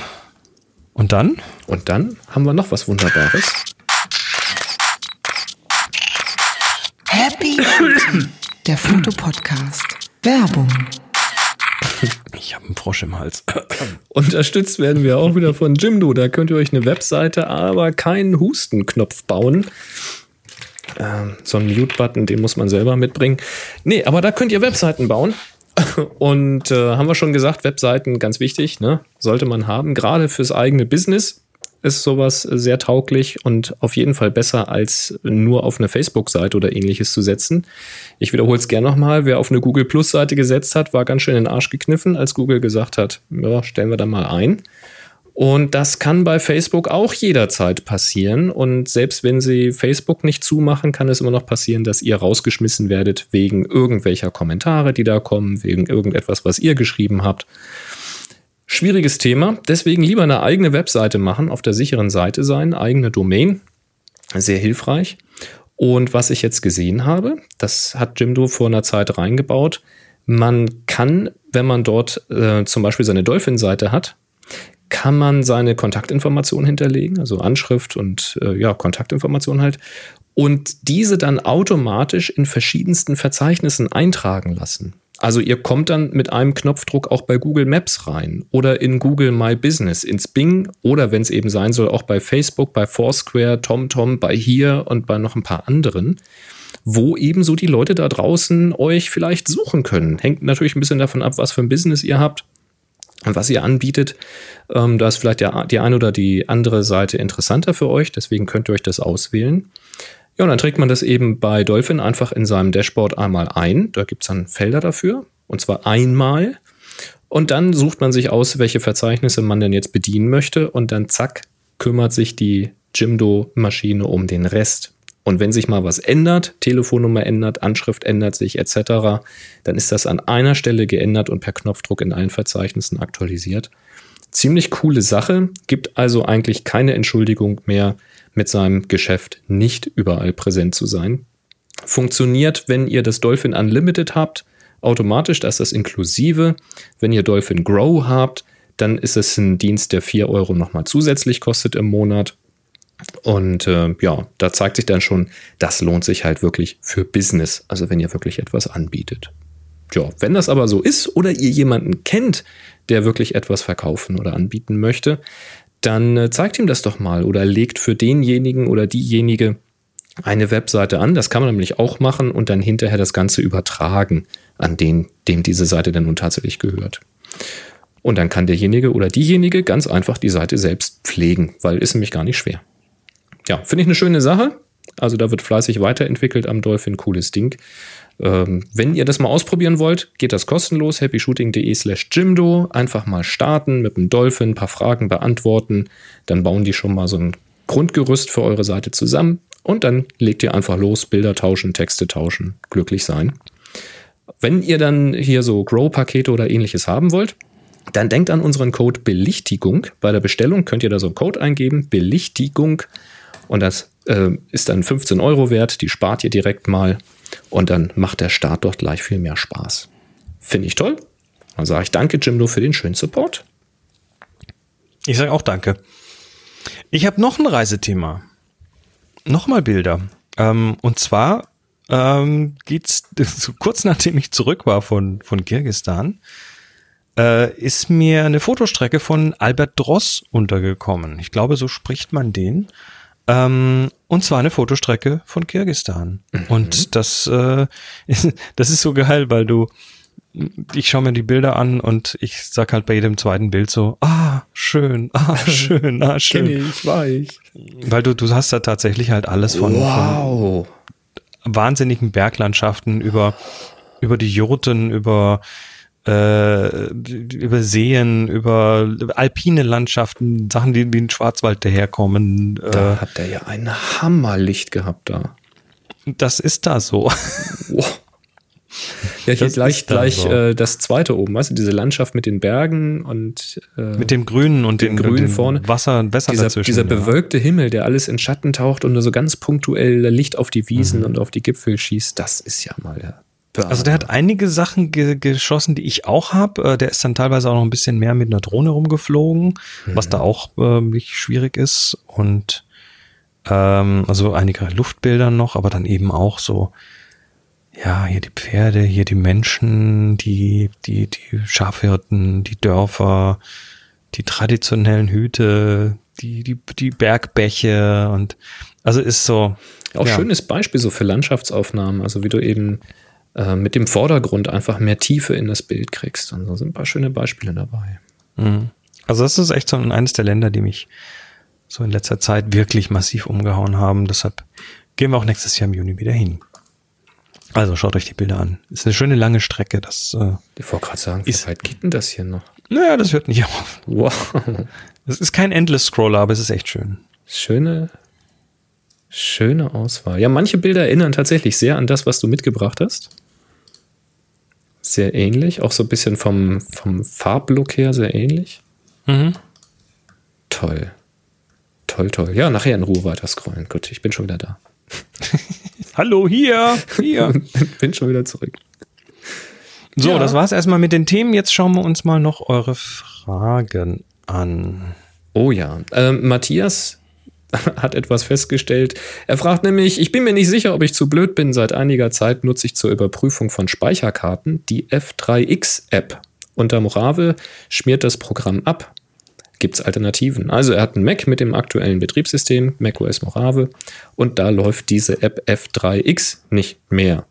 Und dann? Und dann haben wir noch was Wunderbares. Happy der Fotopodcast. Werbung. Ich habe einen Frosch im Hals. Unterstützt werden wir auch wieder von Jimdo. Da könnt ihr euch eine Webseite, aber keinen Hustenknopf bauen. Ähm, so einen Mute-Button, den muss man selber mitbringen. Nee, aber da könnt ihr Webseiten bauen. [LAUGHS] Und äh, haben wir schon gesagt, Webseiten ganz wichtig, ne? sollte man haben. Gerade fürs eigene Business ist sowas sehr tauglich und auf jeden Fall besser als nur auf eine Facebook-Seite oder ähnliches zu setzen. Ich wiederhole es gerne nochmal. Wer auf eine Google Plus-Seite gesetzt hat, war ganz schön in den Arsch gekniffen, als Google gesagt hat, ja, stellen wir da mal ein. Und das kann bei Facebook auch jederzeit passieren. Und selbst wenn Sie Facebook nicht zumachen, kann es immer noch passieren, dass ihr rausgeschmissen werdet wegen irgendwelcher Kommentare, die da kommen, wegen irgendetwas, was ihr geschrieben habt. Schwieriges Thema. Deswegen lieber eine eigene Webseite machen, auf der sicheren Seite sein, eigene Domain. Sehr hilfreich. Und was ich jetzt gesehen habe, das hat Jimdo vor einer Zeit reingebaut. Man kann, wenn man dort äh, zum Beispiel seine Dolphin-Seite hat, kann man seine Kontaktinformationen hinterlegen, also Anschrift und äh, ja, Kontaktinformationen halt, und diese dann automatisch in verschiedensten Verzeichnissen eintragen lassen. Also ihr kommt dann mit einem Knopfdruck auch bei Google Maps rein oder in Google My Business, ins Bing oder wenn es eben sein soll, auch bei Facebook, bei Foursquare, TomTom, bei hier und bei noch ein paar anderen, wo ebenso die Leute da draußen euch vielleicht suchen können. Hängt natürlich ein bisschen davon ab, was für ein Business ihr habt was ihr anbietet. Ähm, da ist vielleicht der, die eine oder die andere Seite interessanter für euch, deswegen könnt ihr euch das auswählen. Ja, und dann trägt man das eben bei Dolphin einfach in seinem Dashboard einmal ein. Da gibt es dann Felder dafür, und zwar einmal. Und dann sucht man sich aus, welche Verzeichnisse man denn jetzt bedienen möchte. Und dann zack, kümmert sich die Jimdo-Maschine um den Rest. Und wenn sich mal was ändert, Telefonnummer ändert, Anschrift ändert sich etc., dann ist das an einer Stelle geändert und per Knopfdruck in allen Verzeichnissen aktualisiert. Ziemlich coole Sache, gibt also eigentlich keine Entschuldigung mehr, mit seinem Geschäft nicht überall präsent zu sein. Funktioniert, wenn ihr das Dolphin Unlimited habt, automatisch, da ist das inklusive. Wenn ihr Dolphin Grow habt, dann ist es ein Dienst, der 4 Euro nochmal zusätzlich kostet im Monat. Und äh, ja, da zeigt sich dann schon, das lohnt sich halt wirklich für Business, also wenn ihr wirklich etwas anbietet. Ja, wenn das aber so ist oder ihr jemanden kennt, der wirklich etwas verkaufen oder anbieten möchte, dann äh, zeigt ihm das doch mal oder legt für denjenigen oder diejenige eine Webseite an. Das kann man nämlich auch machen und dann hinterher das Ganze übertragen an den, dem diese Seite dann nun tatsächlich gehört. Und dann kann derjenige oder diejenige ganz einfach die Seite selbst pflegen, weil ist nämlich gar nicht schwer. Ja, finde ich eine schöne Sache. Also da wird fleißig weiterentwickelt am Dolphin, cooles Ding. Ähm, wenn ihr das mal ausprobieren wollt, geht das kostenlos, happyshooting.de slash Jimdo. Einfach mal starten mit dem Dolphin, ein paar Fragen beantworten. Dann bauen die schon mal so ein Grundgerüst für eure Seite zusammen. Und dann legt ihr einfach los, Bilder tauschen, Texte tauschen, glücklich sein. Wenn ihr dann hier so Grow-Pakete oder ähnliches haben wollt, dann denkt an unseren Code Belichtigung. Bei der Bestellung könnt ihr da so einen Code eingeben, Belichtigung. Und das äh, ist dann 15 Euro wert. Die spart ihr direkt mal. Und dann macht der Start dort gleich viel mehr Spaß. Finde ich toll. Dann sage ich danke, Jimdo, für den schönen Support. Ich sage auch danke. Ich habe noch ein Reisethema. Nochmal Bilder. Ähm, und zwar ähm, geht's so [LAUGHS] kurz nachdem ich zurück war von, von Kirgistan, äh, ist mir eine Fotostrecke von Albert Dross untergekommen. Ich glaube, so spricht man den. Ähm, und zwar eine Fotostrecke von Kirgistan. Mhm. Und das, äh, [LAUGHS] ist, das ist so geil, weil du, ich schaue mir die Bilder an und ich sag halt bei jedem zweiten Bild so, ah, schön, [LAUGHS] ah, [LAUGHS] schön, ah, schön. Kenn ich, war ich. Weil du, du hast da tatsächlich halt alles von, wow. von wahnsinnigen Berglandschaften über, über die Jurten, über äh, über Seen, über alpine Landschaften, Sachen, die wie in Schwarzwald daherkommen. Da äh, hat er ja ein Hammerlicht gehabt da. Das ist da so. Wow. Ja, hier das gleich, gleich so. äh, das zweite oben, weißt du, diese Landschaft mit den Bergen und äh, mit dem Grünen und den, Grünen vorne. Wasser, Wässer dieser, dazwischen. Dieser bewölkte Himmel, der alles in Schatten taucht und nur so ganz punktuell Licht auf die Wiesen mhm. und auf die Gipfel schießt, das ist ja mal der also der hat einige Sachen ge geschossen, die ich auch habe. Äh, der ist dann teilweise auch noch ein bisschen mehr mit einer Drohne rumgeflogen, mhm. was da auch äh, nicht schwierig ist. Und ähm, also einige Luftbilder noch, aber dann eben auch so, ja, hier die Pferde, hier die Menschen, die, die, die Schafhirten, die Dörfer, die traditionellen Hüte, die, die, die Bergbäche und also ist so. Auch ja. schönes Beispiel so für Landschaftsaufnahmen, also wie du eben äh, mit dem Vordergrund einfach mehr Tiefe in das Bild kriegst. Und so sind ein paar schöne Beispiele dabei. Mhm. Also das ist echt so eines der Länder, die mich so in letzter Zeit wirklich massiv umgehauen haben. Deshalb gehen wir auch nächstes Jahr im Juni wieder hin. Also schaut euch die Bilder an. Ist eine schöne lange Strecke. Das, äh, ich wollte gerade sagen, wie weit geht denn das hier noch? Naja, das hört nicht auf. Wow. [LAUGHS] Es ist kein Endless Scroller, aber es ist echt schön. Schöne, schöne Auswahl. Ja, manche Bilder erinnern tatsächlich sehr an das, was du mitgebracht hast sehr ähnlich. Auch so ein bisschen vom, vom Farblook her sehr ähnlich. Mhm. Toll. Toll, toll. Ja, nachher in Ruhe weiter scrollen. Gut, ich bin schon wieder da. [LAUGHS] Hallo, hier, hier. [LAUGHS] bin schon wieder zurück. So, ja. das war's erstmal mit den Themen. Jetzt schauen wir uns mal noch eure Fragen an. Oh ja. Ähm, Matthias [LAUGHS] hat etwas festgestellt. Er fragt nämlich, ich bin mir nicht sicher, ob ich zu blöd bin. Seit einiger Zeit nutze ich zur Überprüfung von Speicherkarten die F3X-App. Unter Morave schmiert das Programm ab. Gibt es Alternativen? Also er hat einen Mac mit dem aktuellen Betriebssystem, macOS Morave, und da läuft diese App F3X nicht mehr.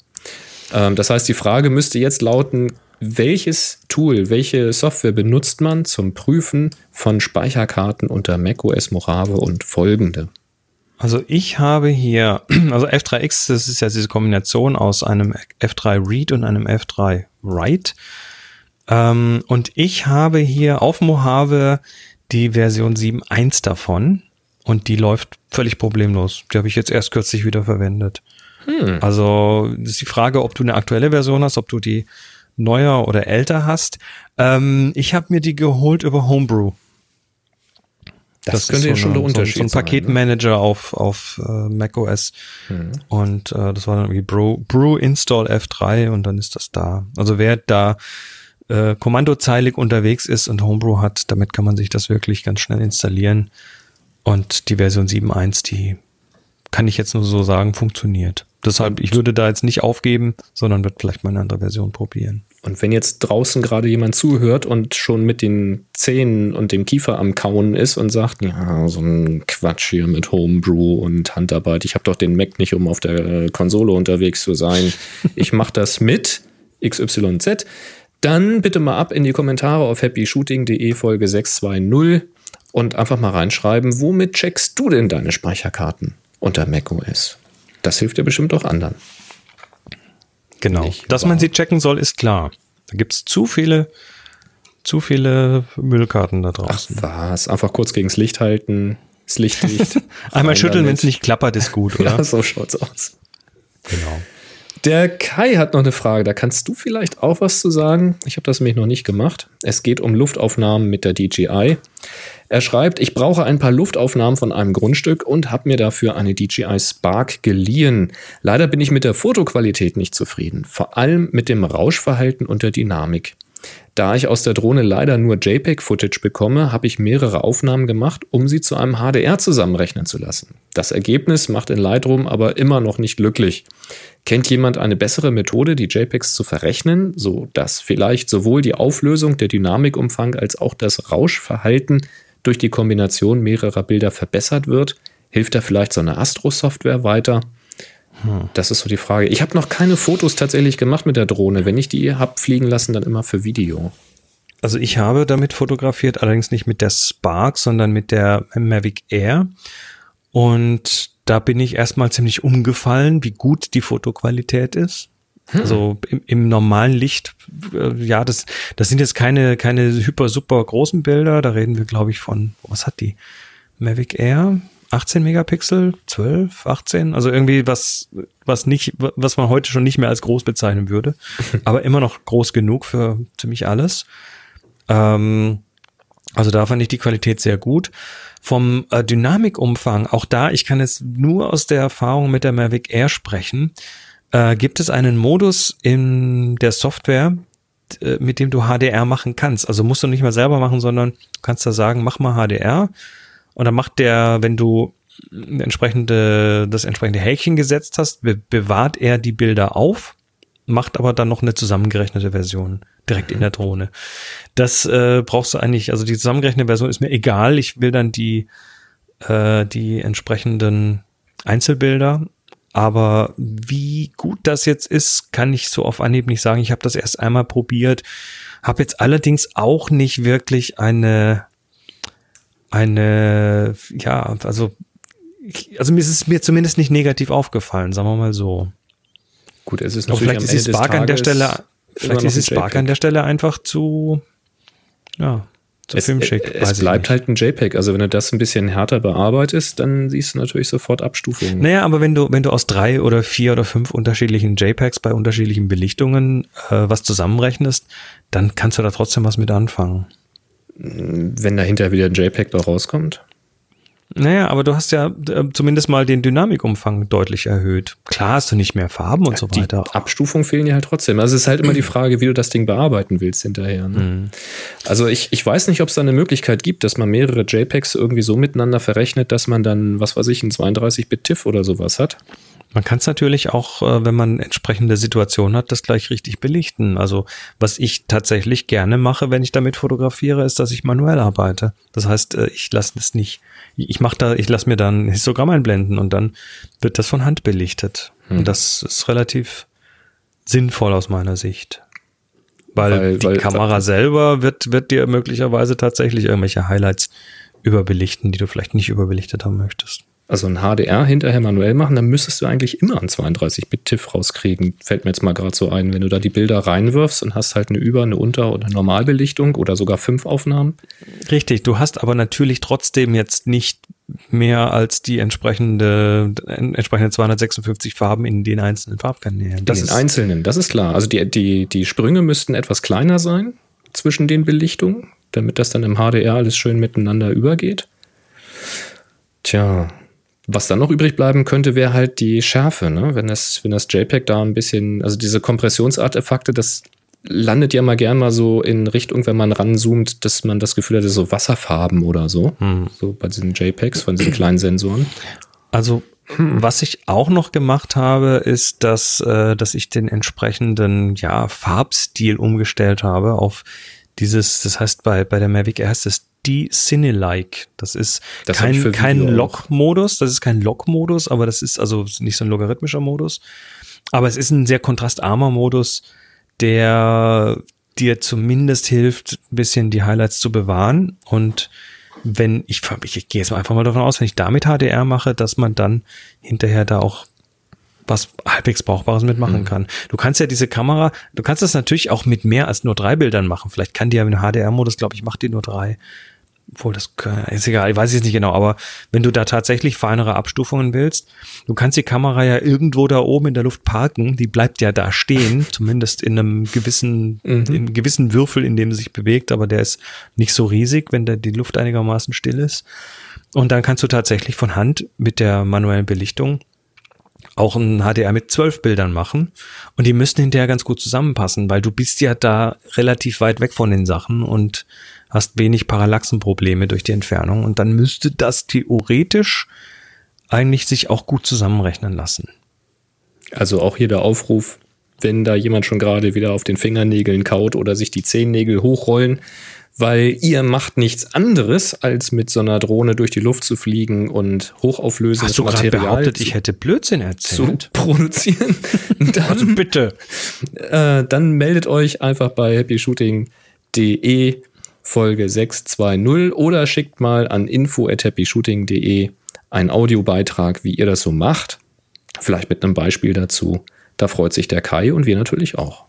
Ähm, das heißt, die Frage müsste jetzt lauten, welches Tool, welche Software benutzt man zum Prüfen von Speicherkarten unter macOS Mojave und folgende? Also ich habe hier, [CLEARS THROAT] also F3X, das ist ja diese Kombination aus einem F3 Read und einem F3 Write. Ähm, und ich habe hier auf Mojave die Version 7.1 davon. und die läuft völlig problemlos. Die habe ich jetzt erst kürzlich wieder verwendet. Hm. Also das ist die Frage, ob du eine aktuelle Version hast, ob du die neuer oder älter hast. Ähm, ich habe mir die geholt über Homebrew. Das könnte ja so schon eine- der Unterschied So ein, so ein sein, ne? Paketmanager auf, auf äh, macOS. Hm. Und äh, das war dann irgendwie Brew, Brew Install F3 und dann ist das da. Also wer da äh, kommandozeilig unterwegs ist und Homebrew hat, damit kann man sich das wirklich ganz schnell installieren. Und die Version 7.1, die kann ich jetzt nur so sagen, funktioniert. Deshalb, ich würde da jetzt nicht aufgeben, sondern würde vielleicht mal eine andere Version probieren. Und wenn jetzt draußen gerade jemand zuhört und schon mit den Zähnen und dem Kiefer am Kauen ist und sagt, ja, so ein Quatsch hier mit Homebrew und Handarbeit, ich habe doch den Mac nicht, um auf der Konsole unterwegs zu sein. [LAUGHS] Ich mache das mit XYZ. Dann bitte mal ab in die Kommentare auf happyshooting.de Folge 620 und einfach mal reinschreiben, womit checkst du denn deine Speicherkarten unter macOS? Das hilft dir bestimmt auch anderen. Genau. Dass man sie checken soll, ist klar. Da gibt's zu viele, zu viele Müllkarten da draußen. Was? Einfach kurz gegens Licht halten, das Licht dicht. [LAUGHS] Einmal schütteln, wenn es nicht klappert, ist gut, [LAUGHS] oder? Ja, so schaut's aus. Genau. Der Kai hat noch eine Frage, da kannst du vielleicht auch was zu sagen. Ich habe das nämlich noch nicht gemacht. Es geht um Luftaufnahmen mit der DJI. Er schreibt, ich brauche ein paar Luftaufnahmen von einem Grundstück und habe mir dafür eine DJI Spark geliehen. Leider bin ich mit der Fotoqualität nicht zufrieden, vor allem mit dem Rauschverhalten und der Dynamik. Da ich aus der Drohne leider nur JPEG-Footage bekomme, habe ich mehrere Aufnahmen gemacht, um sie zu einem HDR zusammenrechnen zu lassen. Das Ergebnis macht in Lightroom aber immer noch nicht glücklich. Kennt jemand eine bessere Methode, die JPEGs zu verrechnen, so dass vielleicht sowohl die Auflösung, der Dynamikumfang als auch das Rauschverhalten durch die Kombination mehrerer Bilder verbessert wird? Hilft da vielleicht so eine Astro-Software weiter? Das ist so die Frage. Ich habe noch keine Fotos tatsächlich gemacht mit der Drohne. Wenn ich die habe fliegen lassen, dann immer für Video. Also ich habe damit fotografiert, allerdings nicht mit der Spark, sondern mit der Mavic Air. Und da bin ich erstmal ziemlich umgefallen, wie gut die Fotoqualität ist. Also im, im normalen Licht, äh, ja, das, das sind jetzt keine, keine hyper, super großen Bilder. Da reden wir, glaube ich, von, was hat die? Mavic Air? 18 Megapixel, 12, 18, also irgendwie was, was nicht, was man heute schon nicht mehr als groß bezeichnen würde, [LAUGHS] aber immer noch groß genug für ziemlich alles. Ähm, also da fand ich die Qualität sehr gut. Vom äh, Dynamikumfang, auch da, ich kann jetzt nur aus der Erfahrung mit der Mavic Air sprechen, äh, gibt es einen Modus in der Software, äh, mit dem du HDR machen kannst. Also musst du nicht mal selber machen, sondern du kannst da sagen, mach mal HDR. Und dann macht der, wenn du entsprechende, das entsprechende Häkchen gesetzt hast, be bewahrt er die Bilder auf, macht aber dann noch eine zusammengerechnete Version direkt in der Drohne. Das äh, brauchst du eigentlich, also die zusammengerechnete Version ist mir egal. Ich will dann die, äh, die entsprechenden Einzelbilder. Aber wie gut das jetzt ist, kann ich so auf Anhieb nicht sagen. Ich habe das erst einmal probiert, habe jetzt allerdings auch nicht wirklich eine eine, ja, also, also mir ist es mir zumindest nicht negativ aufgefallen, sagen wir mal so. Gut, es ist Aber natürlich vielleicht am ist die Spark an der Stelle, vielleicht ist die Spark an der Stelle einfach zu, ja, zu Es, filmschick. es ich bleibt halt ein JPEG. Also wenn du das ein bisschen härter bearbeitest, dann siehst du natürlich sofort Abstufungen. Naja, aber wenn du, wenn du aus drei oder vier oder fünf unterschiedlichen JPEGs bei unterschiedlichen Belichtungen äh, was zusammenrechnest, dann kannst du da trotzdem was mit anfangen. Wenn dahinter wieder ein JPEG da rauskommt. Naja, aber du hast ja äh, zumindest mal den Dynamikumfang deutlich erhöht. Klar hast du nicht mehr Farben und so Die weiter. Abstufungen fehlen ja halt trotzdem. Also es ist halt immer die Frage, wie du das Ding bearbeiten willst hinterher. Ne? Mhm. Also ich, ich weiß nicht, ob es da eine Möglichkeit gibt, dass man mehrere JPEGs irgendwie so miteinander verrechnet, dass man dann, was weiß ich, ein 32-Bit-TIFF oder sowas hat. Man kann es natürlich auch, äh, wenn man entsprechende Situationen hat, das gleich richtig belichten. Also was ich tatsächlich gerne mache, wenn ich damit fotografiere, ist, dass ich manuell arbeite. Das heißt, äh, ich lasse das nicht, ich mache da, ich lasse mir dann ein Histogramm einblenden und dann wird das von Hand belichtet. Hm. Und das ist relativ sinnvoll aus meiner Sicht. Weil, Weil- die weil- Kamera selber wird, wird dir möglicherweise tatsächlich irgendwelche Highlights überbelichten, die du vielleicht nicht überbelichtet haben möchtest. Also ein HDR hinterher manuell machen, dann müsstest du eigentlich immer einen 32-Bit-TIFF rauskriegen. Fällt mir jetzt mal gerade so ein, wenn du da die Bilder reinwirfst und hast halt eine Über-, eine Unter- oder Normalbelichtung oder sogar fünf Aufnahmen. Richtig, du hast aber natürlich trotzdem jetzt nicht mehr als die entsprechende, entsprechende 256 Farben in den einzelnen Farbkanälen. Das in den einzelnen, das ist klar. Also die, die, die Sprünge müssten etwas kleiner sein zwischen den Belichtungen, damit das dann im HDR alles schön miteinander übergeht. Tja, was dann noch übrig bleiben könnte, wäre halt die Schärfe, ne? Wenn das, wenn das JPEG da ein bisschen, also diese Kompressionsartefakte, das landet ja mal gern mal so in Richtung, wenn man ranzoomt, dass man das Gefühl hat, so Wasserfarben oder so. Hm. So bei diesen JPEGs von diesen kleinen Sensoren. Also was ich auch noch gemacht habe, ist, dass, äh, dass ich den entsprechenden ja, Farbstil umgestellt habe auf dieses, das heißt bei, bei der Mavic Air heißt es D-Cine-like. Das ist Das kein, kein. Log-Modus, das ist kein Log-Modus, aber das ist also nicht so ein logarithmischer Modus. Aber es ist ein sehr kontrastarmer Modus, der dir zumindest hilft, ein bisschen die Highlights zu bewahren. Und wenn ich, ich, ich gehe jetzt mal einfach mal davon aus, wenn ich damit HDR mache, dass man dann hinterher da auch was halbwegs Brauchbares mitmachen Mhm. kann. Du kannst ja diese Kamera, du kannst das natürlich auch mit mehr als nur drei Bildern machen. Vielleicht kann die ja im HDR-Modus, glaube ich, macht die nur drei. Obwohl, das kann- ist egal, ich weiß es nicht genau, aber wenn du da tatsächlich feinere Abstufungen willst, du kannst die Kamera ja irgendwo da oben in der Luft parken, die bleibt ja da stehen, [LAUGHS] zumindest in einem gewissen, in einem gewissen Würfel, in dem sie sich bewegt, aber der ist nicht so riesig, wenn da die Luft einigermaßen still ist. Und dann kannst du tatsächlich von Hand mit der manuellen Belichtung auch ein HDR mit zwölf Bildern machen und die müssten hinterher ganz gut zusammenpassen, weil du bist ja da relativ weit weg von den Sachen und hast wenig Parallaxenprobleme durch die Entfernung und dann müsste das theoretisch eigentlich sich auch gut zusammenrechnen lassen. Also auch hier der Aufruf, wenn da jemand schon gerade wieder auf den Fingernägeln kaut oder sich die Zehennägel hochrollen, weil ihr macht nichts anderes, als mit so einer Drohne durch die Luft zu fliegen und hochauflösendes Hast du gerade Material behauptet, zu- ich hätte Blödsinn zu erzählt? produzieren. [LAUGHS] Dann, Also bitte. Äh, dann meldet euch einfach bei happyshooting.de Folge 620 oder schickt mal an info@happyshooting.de einen Audiobeitrag, wie ihr das so macht. Vielleicht mit einem Beispiel dazu. Da freut sich der Kai und wir natürlich auch.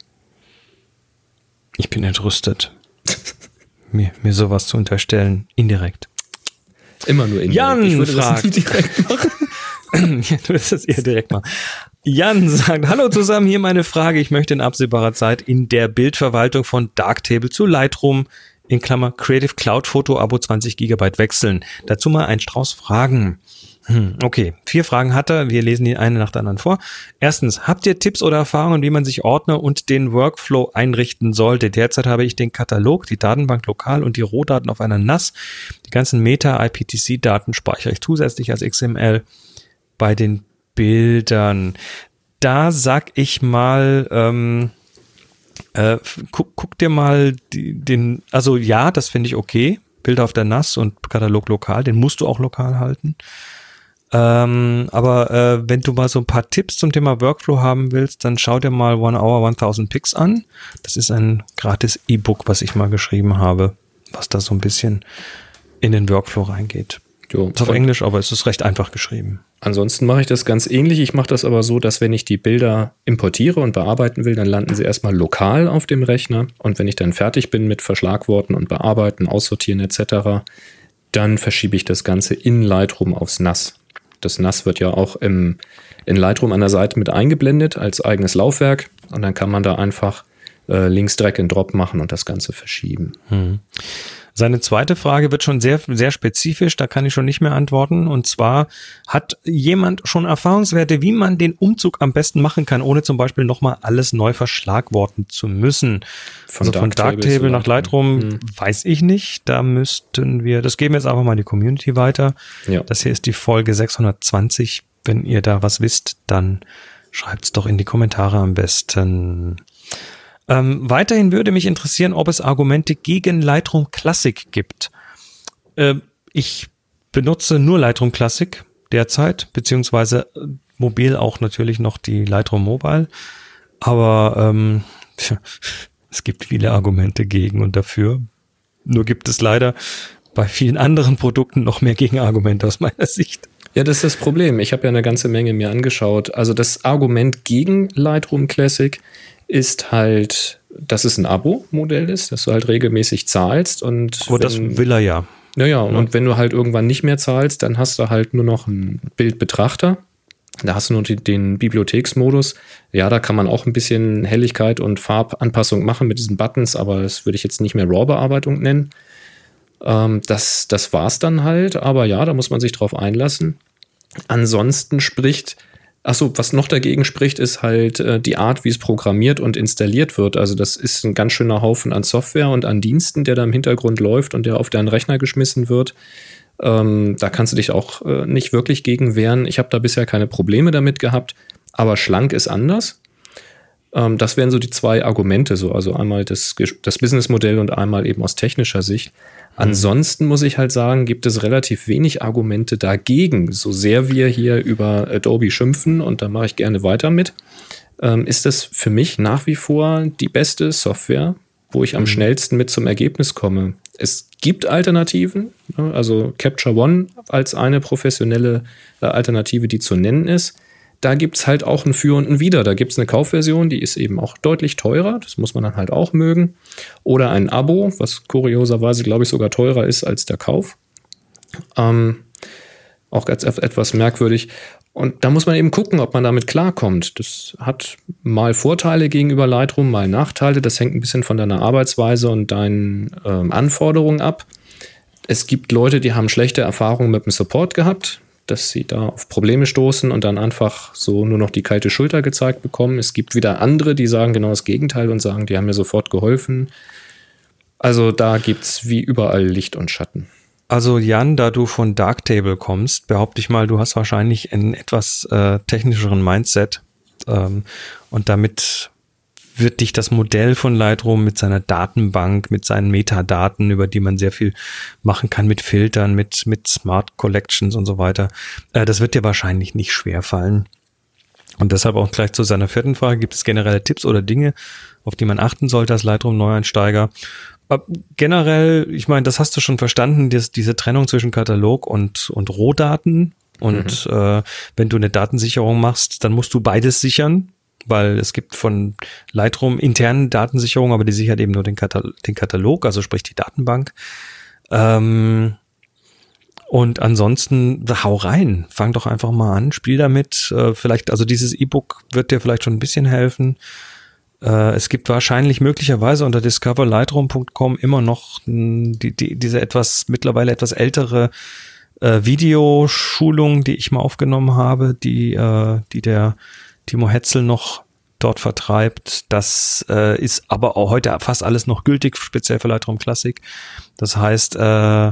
Ich bin entrüstet. [LAUGHS] mir, mir sowas zu unterstellen, indirekt. Immer nur in Jan das fragt. [LAUGHS] nie direkt machen. [LAUGHS] ja, du wirst das eher direkt mal. Jan sagt, hallo zusammen, hier meine Frage. Ich möchte in absehbarer Zeit in der Bildverwaltung von Darktable zu Lightroom in Klammer Creative Cloud Foto Abo 20 Gigabyte wechseln. Dazu mal ein Strauß Fragen. Hm, okay, vier Fragen hat er. Wir lesen die eine nach der anderen vor. Erstens, habt ihr Tipps oder Erfahrungen, wie man sich Ordner und den Workflow einrichten sollte? Derzeit habe ich den Katalog, die Datenbank lokal und die Rohdaten auf einer NAS. Die ganzen Meta-IPTC-Daten speichere ich zusätzlich als XML bei den Bildern. Da sag ich mal, ähm, äh, guck, guck dir mal die, den, also ja, das finde ich okay. Bilder auf der NAS und Katalog lokal, den musst du auch lokal halten. Ähm, aber äh, wenn du mal so ein paar Tipps zum Thema Workflow haben willst, dann schau dir mal One Hour 1000 Picks an. Das ist ein gratis E-Book, was ich mal geschrieben habe, was da so ein bisschen in den Workflow reingeht. Jo, ist auf Englisch, aber es ist recht einfach geschrieben. Ansonsten mache ich das ganz ähnlich. Ich mache das aber so, dass wenn ich die Bilder importiere und bearbeiten will, dann landen sie erstmal lokal auf dem Rechner. Und wenn ich dann fertig bin mit Verschlagworten und Bearbeiten, Aussortieren etc., dann verschiebe ich das Ganze in Lightroom aufs NAS. Das NAS wird ja auch im, in Lightroom an der Seite mit eingeblendet als eigenes Laufwerk. Und dann kann man da einfach äh, links Drag and Drop machen und das Ganze verschieben. Hm. Seine zweite Frage wird schon sehr, sehr spezifisch, da kann ich schon nicht mehr antworten. Und zwar, hat jemand schon Erfahrungswerte, wie man den Umzug am besten machen kann, ohne zum Beispiel nochmal alles neu verschlagworten zu müssen? Von also von Darktable nach Lightroom Lightroom. weiß ich nicht. Da müssten wir, das geben wir jetzt einfach mal in die Community weiter. Ja. Das hier ist die Folge 620. Wenn ihr da was wisst, dann schreibt's doch in die Kommentare am besten. Ähm, weiterhin würde mich interessieren, ob es Argumente gegen Lightroom Classic gibt. Ähm, ich benutze nur Lightroom Classic derzeit, beziehungsweise äh, mobil auch natürlich noch die Lightroom Mobile. Aber ähm, es gibt viele Argumente gegen und dafür. Nur gibt es leider bei vielen anderen Produkten noch mehr Gegenargumente aus meiner Sicht. Ja, das ist das Problem. Ich habe ja eine ganze Menge mir angeschaut. Also das Argument gegen Lightroom Classic ist halt, dass es ein Abo-Modell ist, dass du halt regelmäßig zahlst und Aber das wenn- will er ja. Naja, und wenn du halt irgendwann nicht mehr zahlst, dann hast du halt nur noch einen Bildbetrachter. Da hast du nur den Bibliotheksmodus. Ja, da kann man auch ein bisschen Helligkeit und Farbanpassung machen mit diesen Buttons, aber das würde ich jetzt nicht mehr RAW-Bearbeitung nennen. Ähm, das, das war's dann halt, aber ja, da muss man sich drauf einlassen. Ansonsten spricht, achso, was noch dagegen spricht, ist halt äh, die Art, wie es programmiert und installiert wird. Also das ist ein ganz schöner Haufen an Software und an Diensten, der da im Hintergrund läuft und der auf deinen Rechner geschmissen wird. Ähm, da kannst du dich auch äh, nicht wirklich gegen wehren. Ich habe da bisher keine Probleme damit gehabt, aber schlank ist anders. Ähm, das wären so die zwei Argumente, so also einmal das, das Businessmodell und einmal eben aus technischer Sicht. Ansonsten muss ich halt sagen, gibt es relativ wenig Argumente dagegen. So sehr wir hier über Adobe schimpfen und da mache ich gerne weiter mit, ähm, ist das für mich nach wie vor die beste Software, wo ich am schnellsten mit zum Ergebnis komme. Es gibt Alternativen, ne, also Capture One als eine professionelle äh, Alternative, die zu nennen ist. Da gibt es halt auch ein Für und ein Wider. Da gibt es eine Kaufversion, die ist eben auch deutlich teurer. Das muss man dann halt auch mögen. Oder ein Abo, was kurioserweise, glaube ich, sogar teurer ist als der Kauf. Ähm, auch ganz etwas merkwürdig. Und da muss man eben gucken, ob man damit klarkommt. Das hat mal Vorteile gegenüber Lightroom, mal Nachteile. Das hängt ein bisschen von deiner Arbeitsweise und deinen ähm, Anforderungen ab. Es gibt Leute, die haben schlechte Erfahrungen mit dem Support gehabt dass sie da auf Probleme stoßen und dann einfach so nur noch die kalte Schulter gezeigt bekommen. Es gibt wieder andere, die sagen genau das Gegenteil und sagen, die haben mir sofort geholfen. Also da gibt es wie überall Licht und Schatten. Also Jan, da du von Darktable kommst, behaupte ich mal, du hast wahrscheinlich einen etwas äh, technischeren Mindset ähm, und damit wird dich das Modell von Lightroom mit seiner Datenbank, mit seinen Metadaten, über die man sehr viel machen kann, mit Filtern, mit, mit Smart Collections und so weiter, äh, das wird dir wahrscheinlich nicht schwer fallen. Und deshalb auch gleich zu seiner vierten Frage, gibt es generelle Tipps oder Dinge, auf die man achten sollte als Lightroom-Neueinsteiger? Äh, generell, ich meine, das hast du schon verstanden, dass diese Trennung zwischen Katalog und, und Rohdaten. Und mhm. äh, wenn du eine Datensicherung machst, dann musst du beides sichern weil es gibt von Lightroom interne Datensicherung, aber die sichert eben nur den, Katal den Katalog, also sprich die Datenbank. Ähm, und ansonsten hau rein, fang doch einfach mal an, spiel damit. Äh, vielleicht, also dieses E-Book wird dir vielleicht schon ein bisschen helfen. Äh, es gibt wahrscheinlich möglicherweise unter discoverlightroom.com immer noch die, die, diese etwas mittlerweile etwas ältere äh, Videoschulung, die ich mal aufgenommen habe, die, äh, die der Timo Hetzel noch dort vertreibt. Das äh, ist aber auch heute fast alles noch gültig, speziell für Lightroom Classic. Das heißt, äh,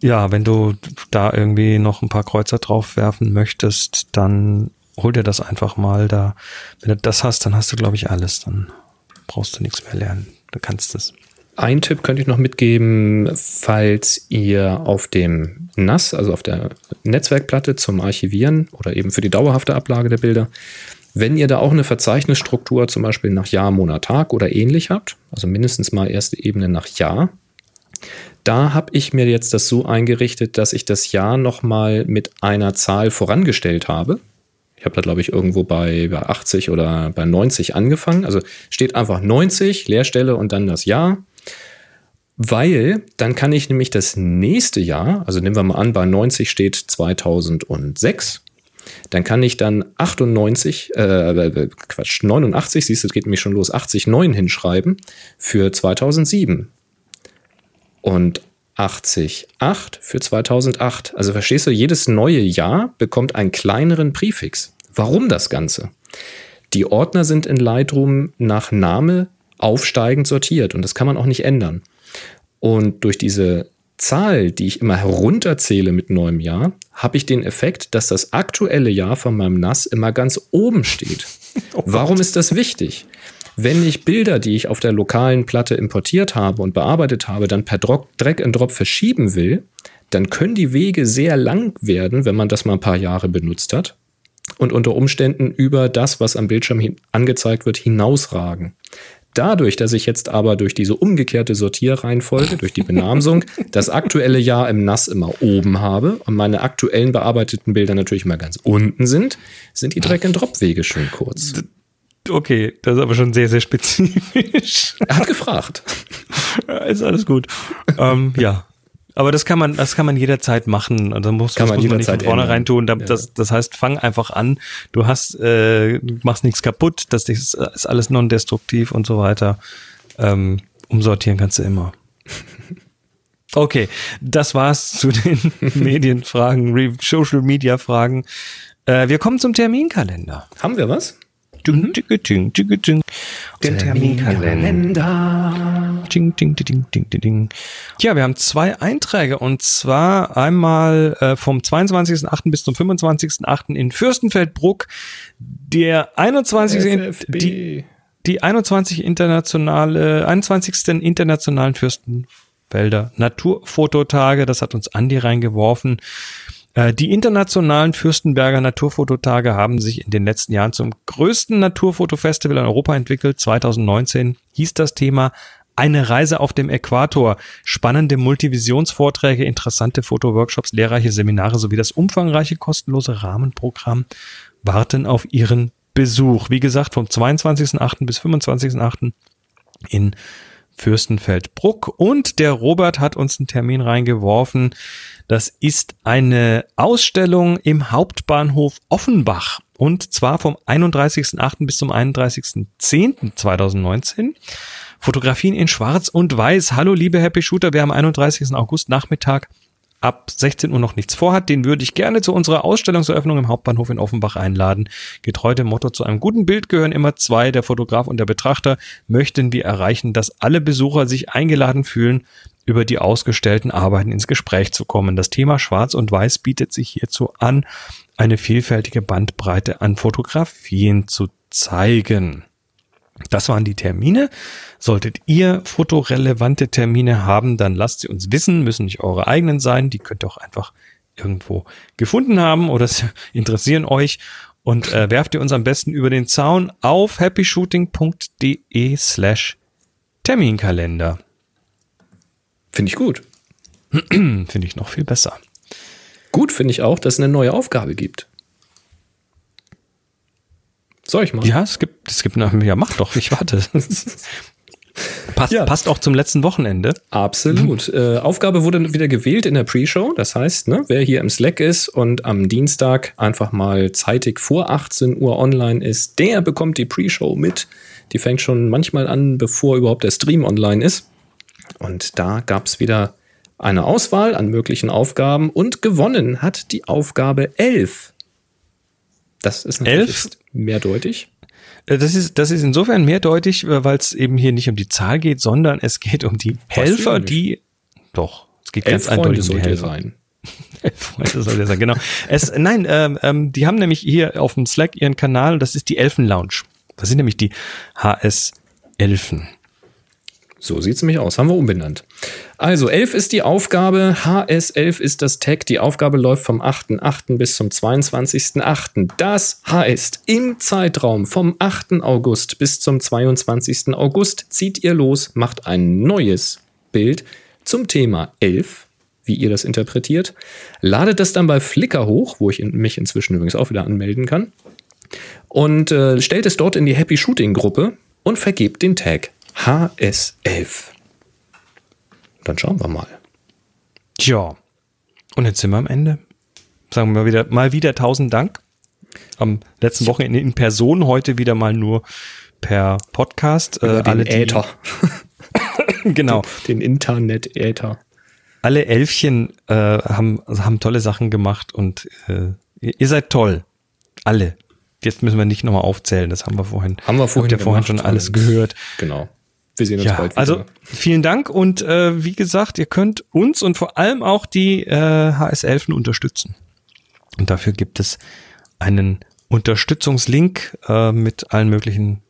ja, wenn du da irgendwie noch ein paar Kreuzer drauf werfen möchtest, dann hol dir das einfach mal da. Wenn du das hast, dann hast du, glaube ich, alles. Dann brauchst du nichts mehr lernen. Du kannst es. Ein Tipp könnte ich noch mitgeben, falls ihr auf dem NAS, also auf der Netzwerkplatte zum Archivieren oder eben für die dauerhafte Ablage der Bilder, wenn ihr da auch eine Verzeichnisstruktur zum Beispiel nach Jahr, Monat, Tag oder ähnlich habt, also mindestens mal erste Ebene nach Jahr, da habe ich mir jetzt das so eingerichtet, dass ich das Jahr nochmal mit einer Zahl vorangestellt habe. Ich habe da, glaube ich, irgendwo bei, bei 80 oder bei 90 angefangen. Also steht einfach 90, Leerstelle und dann das Jahr. Weil dann kann ich nämlich das nächste Jahr, also nehmen wir mal an, bei 90 steht 2006, dann kann ich dann 98, äh, Quatsch, 89, siehst du, es geht nämlich schon los, 80, 9 hinschreiben für 2007. Und 80, 8 für 2008. Also verstehst du, jedes neue Jahr bekommt einen kleineren Präfix. Warum das Ganze? Die Ordner sind in Lightroom nach Name aufsteigend sortiert und das kann man auch nicht ändern. Und durch diese Zahl, die ich immer herunterzähle mit neuem Jahr, habe ich den Effekt, dass das aktuelle Jahr von meinem NAS immer ganz oben steht. [LAUGHS] Oh Warum ist das wichtig? Wenn ich Bilder, die ich auf der lokalen Platte importiert habe und bearbeitet habe, dann per Drag and Drop verschieben will, dann können die Wege sehr lang werden, wenn man das mal ein paar Jahre benutzt hat und unter Umständen über das, was am Bildschirm angezeigt wird, hinausragen. Dadurch, dass ich jetzt aber durch diese umgekehrte Sortierreihenfolge, durch die Benamsung, [LAUGHS] das aktuelle Jahr im NAS immer oben habe und meine aktuellen bearbeiteten Bilder natürlich immer ganz unten sind, sind die Drag-and-Drop-Wege schön kurz. Okay, das ist aber schon sehr, sehr spezifisch. Er hat gefragt. [LAUGHS] ist alles gut. ähm, ja, Aber das kann man, das kann man jederzeit machen. Also muss, Kann das man muss man nicht von vornherein tun. Da- Das, das heißt, fang einfach an. Du hast, äh, machst nichts kaputt. Das ist, ist alles non-destruktiv und so weiter. Ähm, umsortieren kannst du immer. [LAUGHS] Okay, das war's zu den [LAUGHS] Medienfragen, Social Media Fragen. Äh, wir kommen zum Terminkalender. Haben wir was? Ding, ding, ding, ding. Den Terminkalender. Ding, ding, ding, ding, ding, ding. Ja, wir haben zwei Einträge und zwar einmal äh, vom 22.08. bis zum 25.08. in Fürstenfeldbruck. Der 21. in- die, die 21 internationale, 21. internationalen Fürstenfelder Naturfototage, das hat uns Andi reingeworfen. Äh, Die internationalen Fürstenberger Naturfototage haben sich in den letzten Jahren zum größten Naturfotofestival in Europa entwickelt. 2019 hieß das Thema eine Reise auf dem Äquator. Spannende Multivisionsvorträge, interessante Fotoworkshops, lehrreiche Seminare sowie das umfangreiche kostenlose Rahmenprogramm warten auf ihren Besuch. Wie gesagt, vom 22.08. bis 25.08. in Fürstenfeldbruck. Und der Robert hat uns einen Termin reingeworfen. Das ist eine Ausstellung im Hauptbahnhof Offenbach. Und zwar vom 31.08. bis zum 31.10.2019. Fotografien in Schwarz und Weiß. Hallo, liebe Happy Shooter. Wer am 31. August Nachmittag ab 16 Uhr noch nichts vorhat, den würde ich gerne zu unserer Ausstellungseröffnung im Hauptbahnhof in Offenbach einladen. Getreu dem Motto, zu einem guten Bild gehören immer zwei, der Fotograf und der Betrachter, möchten wir erreichen, dass alle Besucher sich eingeladen fühlen, über die ausgestellten Arbeiten ins Gespräch zu kommen. Das Thema Schwarz und Weiß bietet sich hierzu an, eine vielfältige Bandbreite an Fotografien zu zeigen. Das waren die Termine. Solltet ihr fotorelevante Termine haben, dann lasst sie uns wissen, müssen nicht eure eigenen sein. Die könnt ihr auch einfach irgendwo gefunden haben oder sie [LAUGHS] interessieren euch. Und äh, werft ihr uns am besten über den Zaun auf happyshooting.de slash Terminkalender. Finde ich gut. [CLEARS THROAT] Finde ich noch viel besser. Gut finde ich auch, dass es eine neue Aufgabe gibt. Soll ich mal? Ja, es gibt, es gibt eine, ja, mach doch, ich warte. [LAUGHS] Passt, passt auch zum letzten Wochenende. Absolut. Äh, Aufgabe wurde wieder gewählt in der Pre-Show. Das heißt, ne, wer hier im Slack ist und am Dienstag einfach mal zeitig vor 18 Uhr online ist, der bekommt die Pre-Show mit. Die fängt schon manchmal an, bevor überhaupt der Stream online ist. Und da gab es wieder eine Auswahl an möglichen Aufgaben und gewonnen hat die Aufgabe 11. Das ist natürlich Elf? Mehrdeutig. Äh, Das ist, das ist insofern mehrdeutig, äh, weil es eben hier nicht um die Zahl geht, sondern es geht um die Helfer, die. Doch, es geht Elf ganz Freunde eindeutig um die Helfer. sein. [LAUGHS] Freunde soll der sein, genau. Es, nein, ähm, ähm, die haben nämlich hier auf dem Slack ihren Kanal, das ist die Elfen Lounge. Das sind nämlich die HS Elfen. So sieht's nämlich aus. Haben wir umbenannt. Also 11 ist die Aufgabe, HS11 ist das Tag. Die Aufgabe läuft vom 8.8. bis zum 22.8. Das heißt, im Zeitraum vom 8. August bis zum 22. August zieht ihr los, macht ein neues Bild zum Thema 11, wie ihr das interpretiert, ladet das dann bei Flickr hoch, wo ich mich inzwischen übrigens auch wieder anmelden kann, und äh, stellt es dort in die Happy Shooting Gruppe und vergebt den Tag HS11. Dann schauen wir mal. Tja. Und jetzt sind wir am Ende. Sagen wir mal wieder, mal wieder tausend Dank. Am letzten Wochenende in Person, heute wieder mal nur per Podcast. Über den alle, die- Äther. [COUGHS] genau. Den Internet-Äther. Alle Elfchen äh, haben, haben tolle Sachen gemacht und äh, ihr seid toll. Alle. Jetzt müssen wir nicht nochmal aufzählen, das haben wir vorhin. Haben wir vorhin habt ihr vorhin schon alles gehört. Genau. Wir sehen uns Ja, bald wieder. also vielen Dank und äh, wie gesagt, ihr könnt uns und vor allem auch die äh, HS11 unterstützen. Und dafür gibt es einen Unterstützungslink äh, mit allen möglichen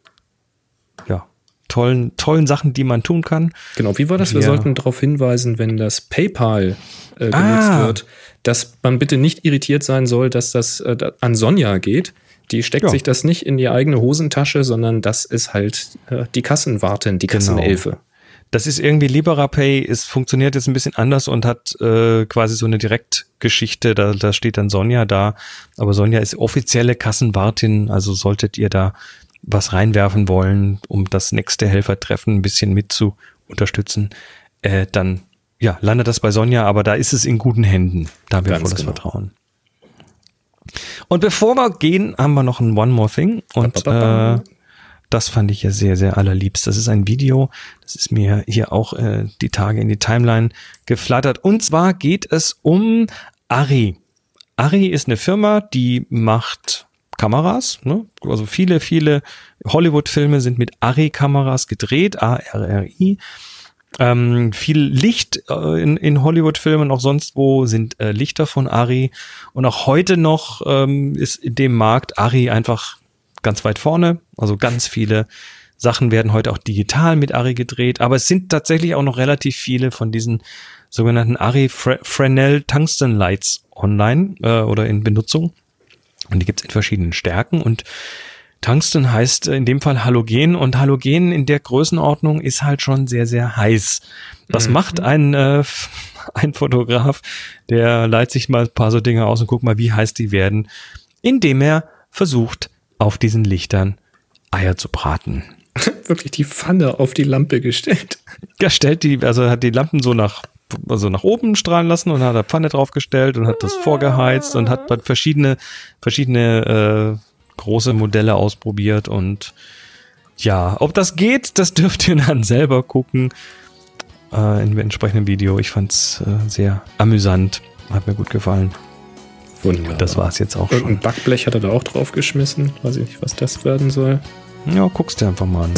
ja, tollen, tollen Sachen, die man tun kann. Genau, wie war das? Wir Wir- sollten darauf hinweisen, wenn das PayPal äh, genutzt Ah. wird, dass man bitte nicht irritiert sein soll, dass das äh, an Sonja geht. Die steckt Ja. sich das nicht in die eigene Hosentasche, sondern das ist halt äh, die Kassenwartin, die Kassenelfe. Das ist irgendwie LiberaPay, es funktioniert jetzt ein bisschen anders und hat äh, quasi so eine Direktgeschichte, da, da steht dann Sonja da, aber Sonja ist offizielle Kassenwartin, also solltet ihr da was reinwerfen wollen, um das nächste Helfertreffen ein bisschen mit zu unterstützen, äh, dann ja, landet das bei Sonja, aber da ist es in guten Händen. Da haben wir volles genau. Vertrauen. Und bevor wir gehen, haben wir noch ein One More Thing. Und äh, das fand ich ja sehr, sehr allerliebst. Das ist ein Video, das ist mir hier auch äh, die Tage in die Timeline geflattert. Und zwar geht es um Ari. Ari ist eine Firma, die macht Kameras. Ne? Also viele, viele Hollywood-Filme sind mit Ari-Kameras gedreht, A-R-R-I. Ähm, viel Licht äh, in, in Hollywood-Filmen, auch sonst wo sind äh, Lichter von Ari. Und auch heute noch ähm, ist in dem Markt Ari einfach ganz weit vorne. Also ganz viele Sachen werden heute auch digital mit Ari gedreht. Aber es sind tatsächlich auch noch relativ viele von diesen sogenannten Ari Fre Fresnel Tungsten Lights online äh, oder in Benutzung. Und die gibt's in verschiedenen Stärken. Und Tungsten heißt in dem Fall Halogen und Halogen in der Größenordnung ist halt schon sehr, sehr heiß. Was Mhm. macht ein, äh, [LAUGHS] ein Fotograf, der leiht sich mal ein paar so Dinge aus und guckt mal, wie heiß die werden, indem er versucht, auf diesen Lichtern Eier zu braten. [LAUGHS] Wirklich die Pfanne auf die Lampe gestellt. [LAUGHS] Er stellt die, also hat die Lampen so nach, also nach oben strahlen lassen und hat da Pfanne draufgestellt und hat das vorgeheizt und hat verschiedene, verschiedene äh, große Modelle ausprobiert und ja, ob das geht, das [LAUGHS] dürft ihr dann selber gucken äh, in dem entsprechenden Video. Ich fand's äh, sehr amüsant, hat mir gut gefallen. Wunderbar. Das war's jetzt auch Und schon. ein Backblech hat er da auch draufgeschmissen. Weiß ich nicht, was das werden soll. Ja, guckst dir einfach mal an.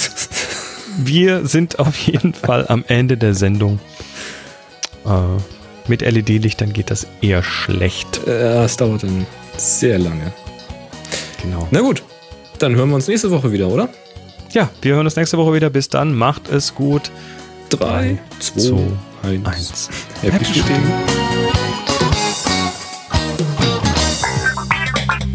Wir sind auf jeden Fall am Ende der Sendung. Äh, mit LED-Lichtern geht das eher schlecht. Äh, es dauert dann sehr lange. Genau. Na gut, dann hören wir uns nächste Woche wieder, oder? Ja, wir hören uns nächste Woche wieder. Bis dann, macht es gut. Drei, zwei, eins. eins. Happy Shooting.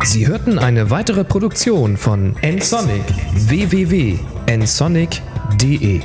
Sie hörten eine weitere Produktion von nsonic www.nsonic.de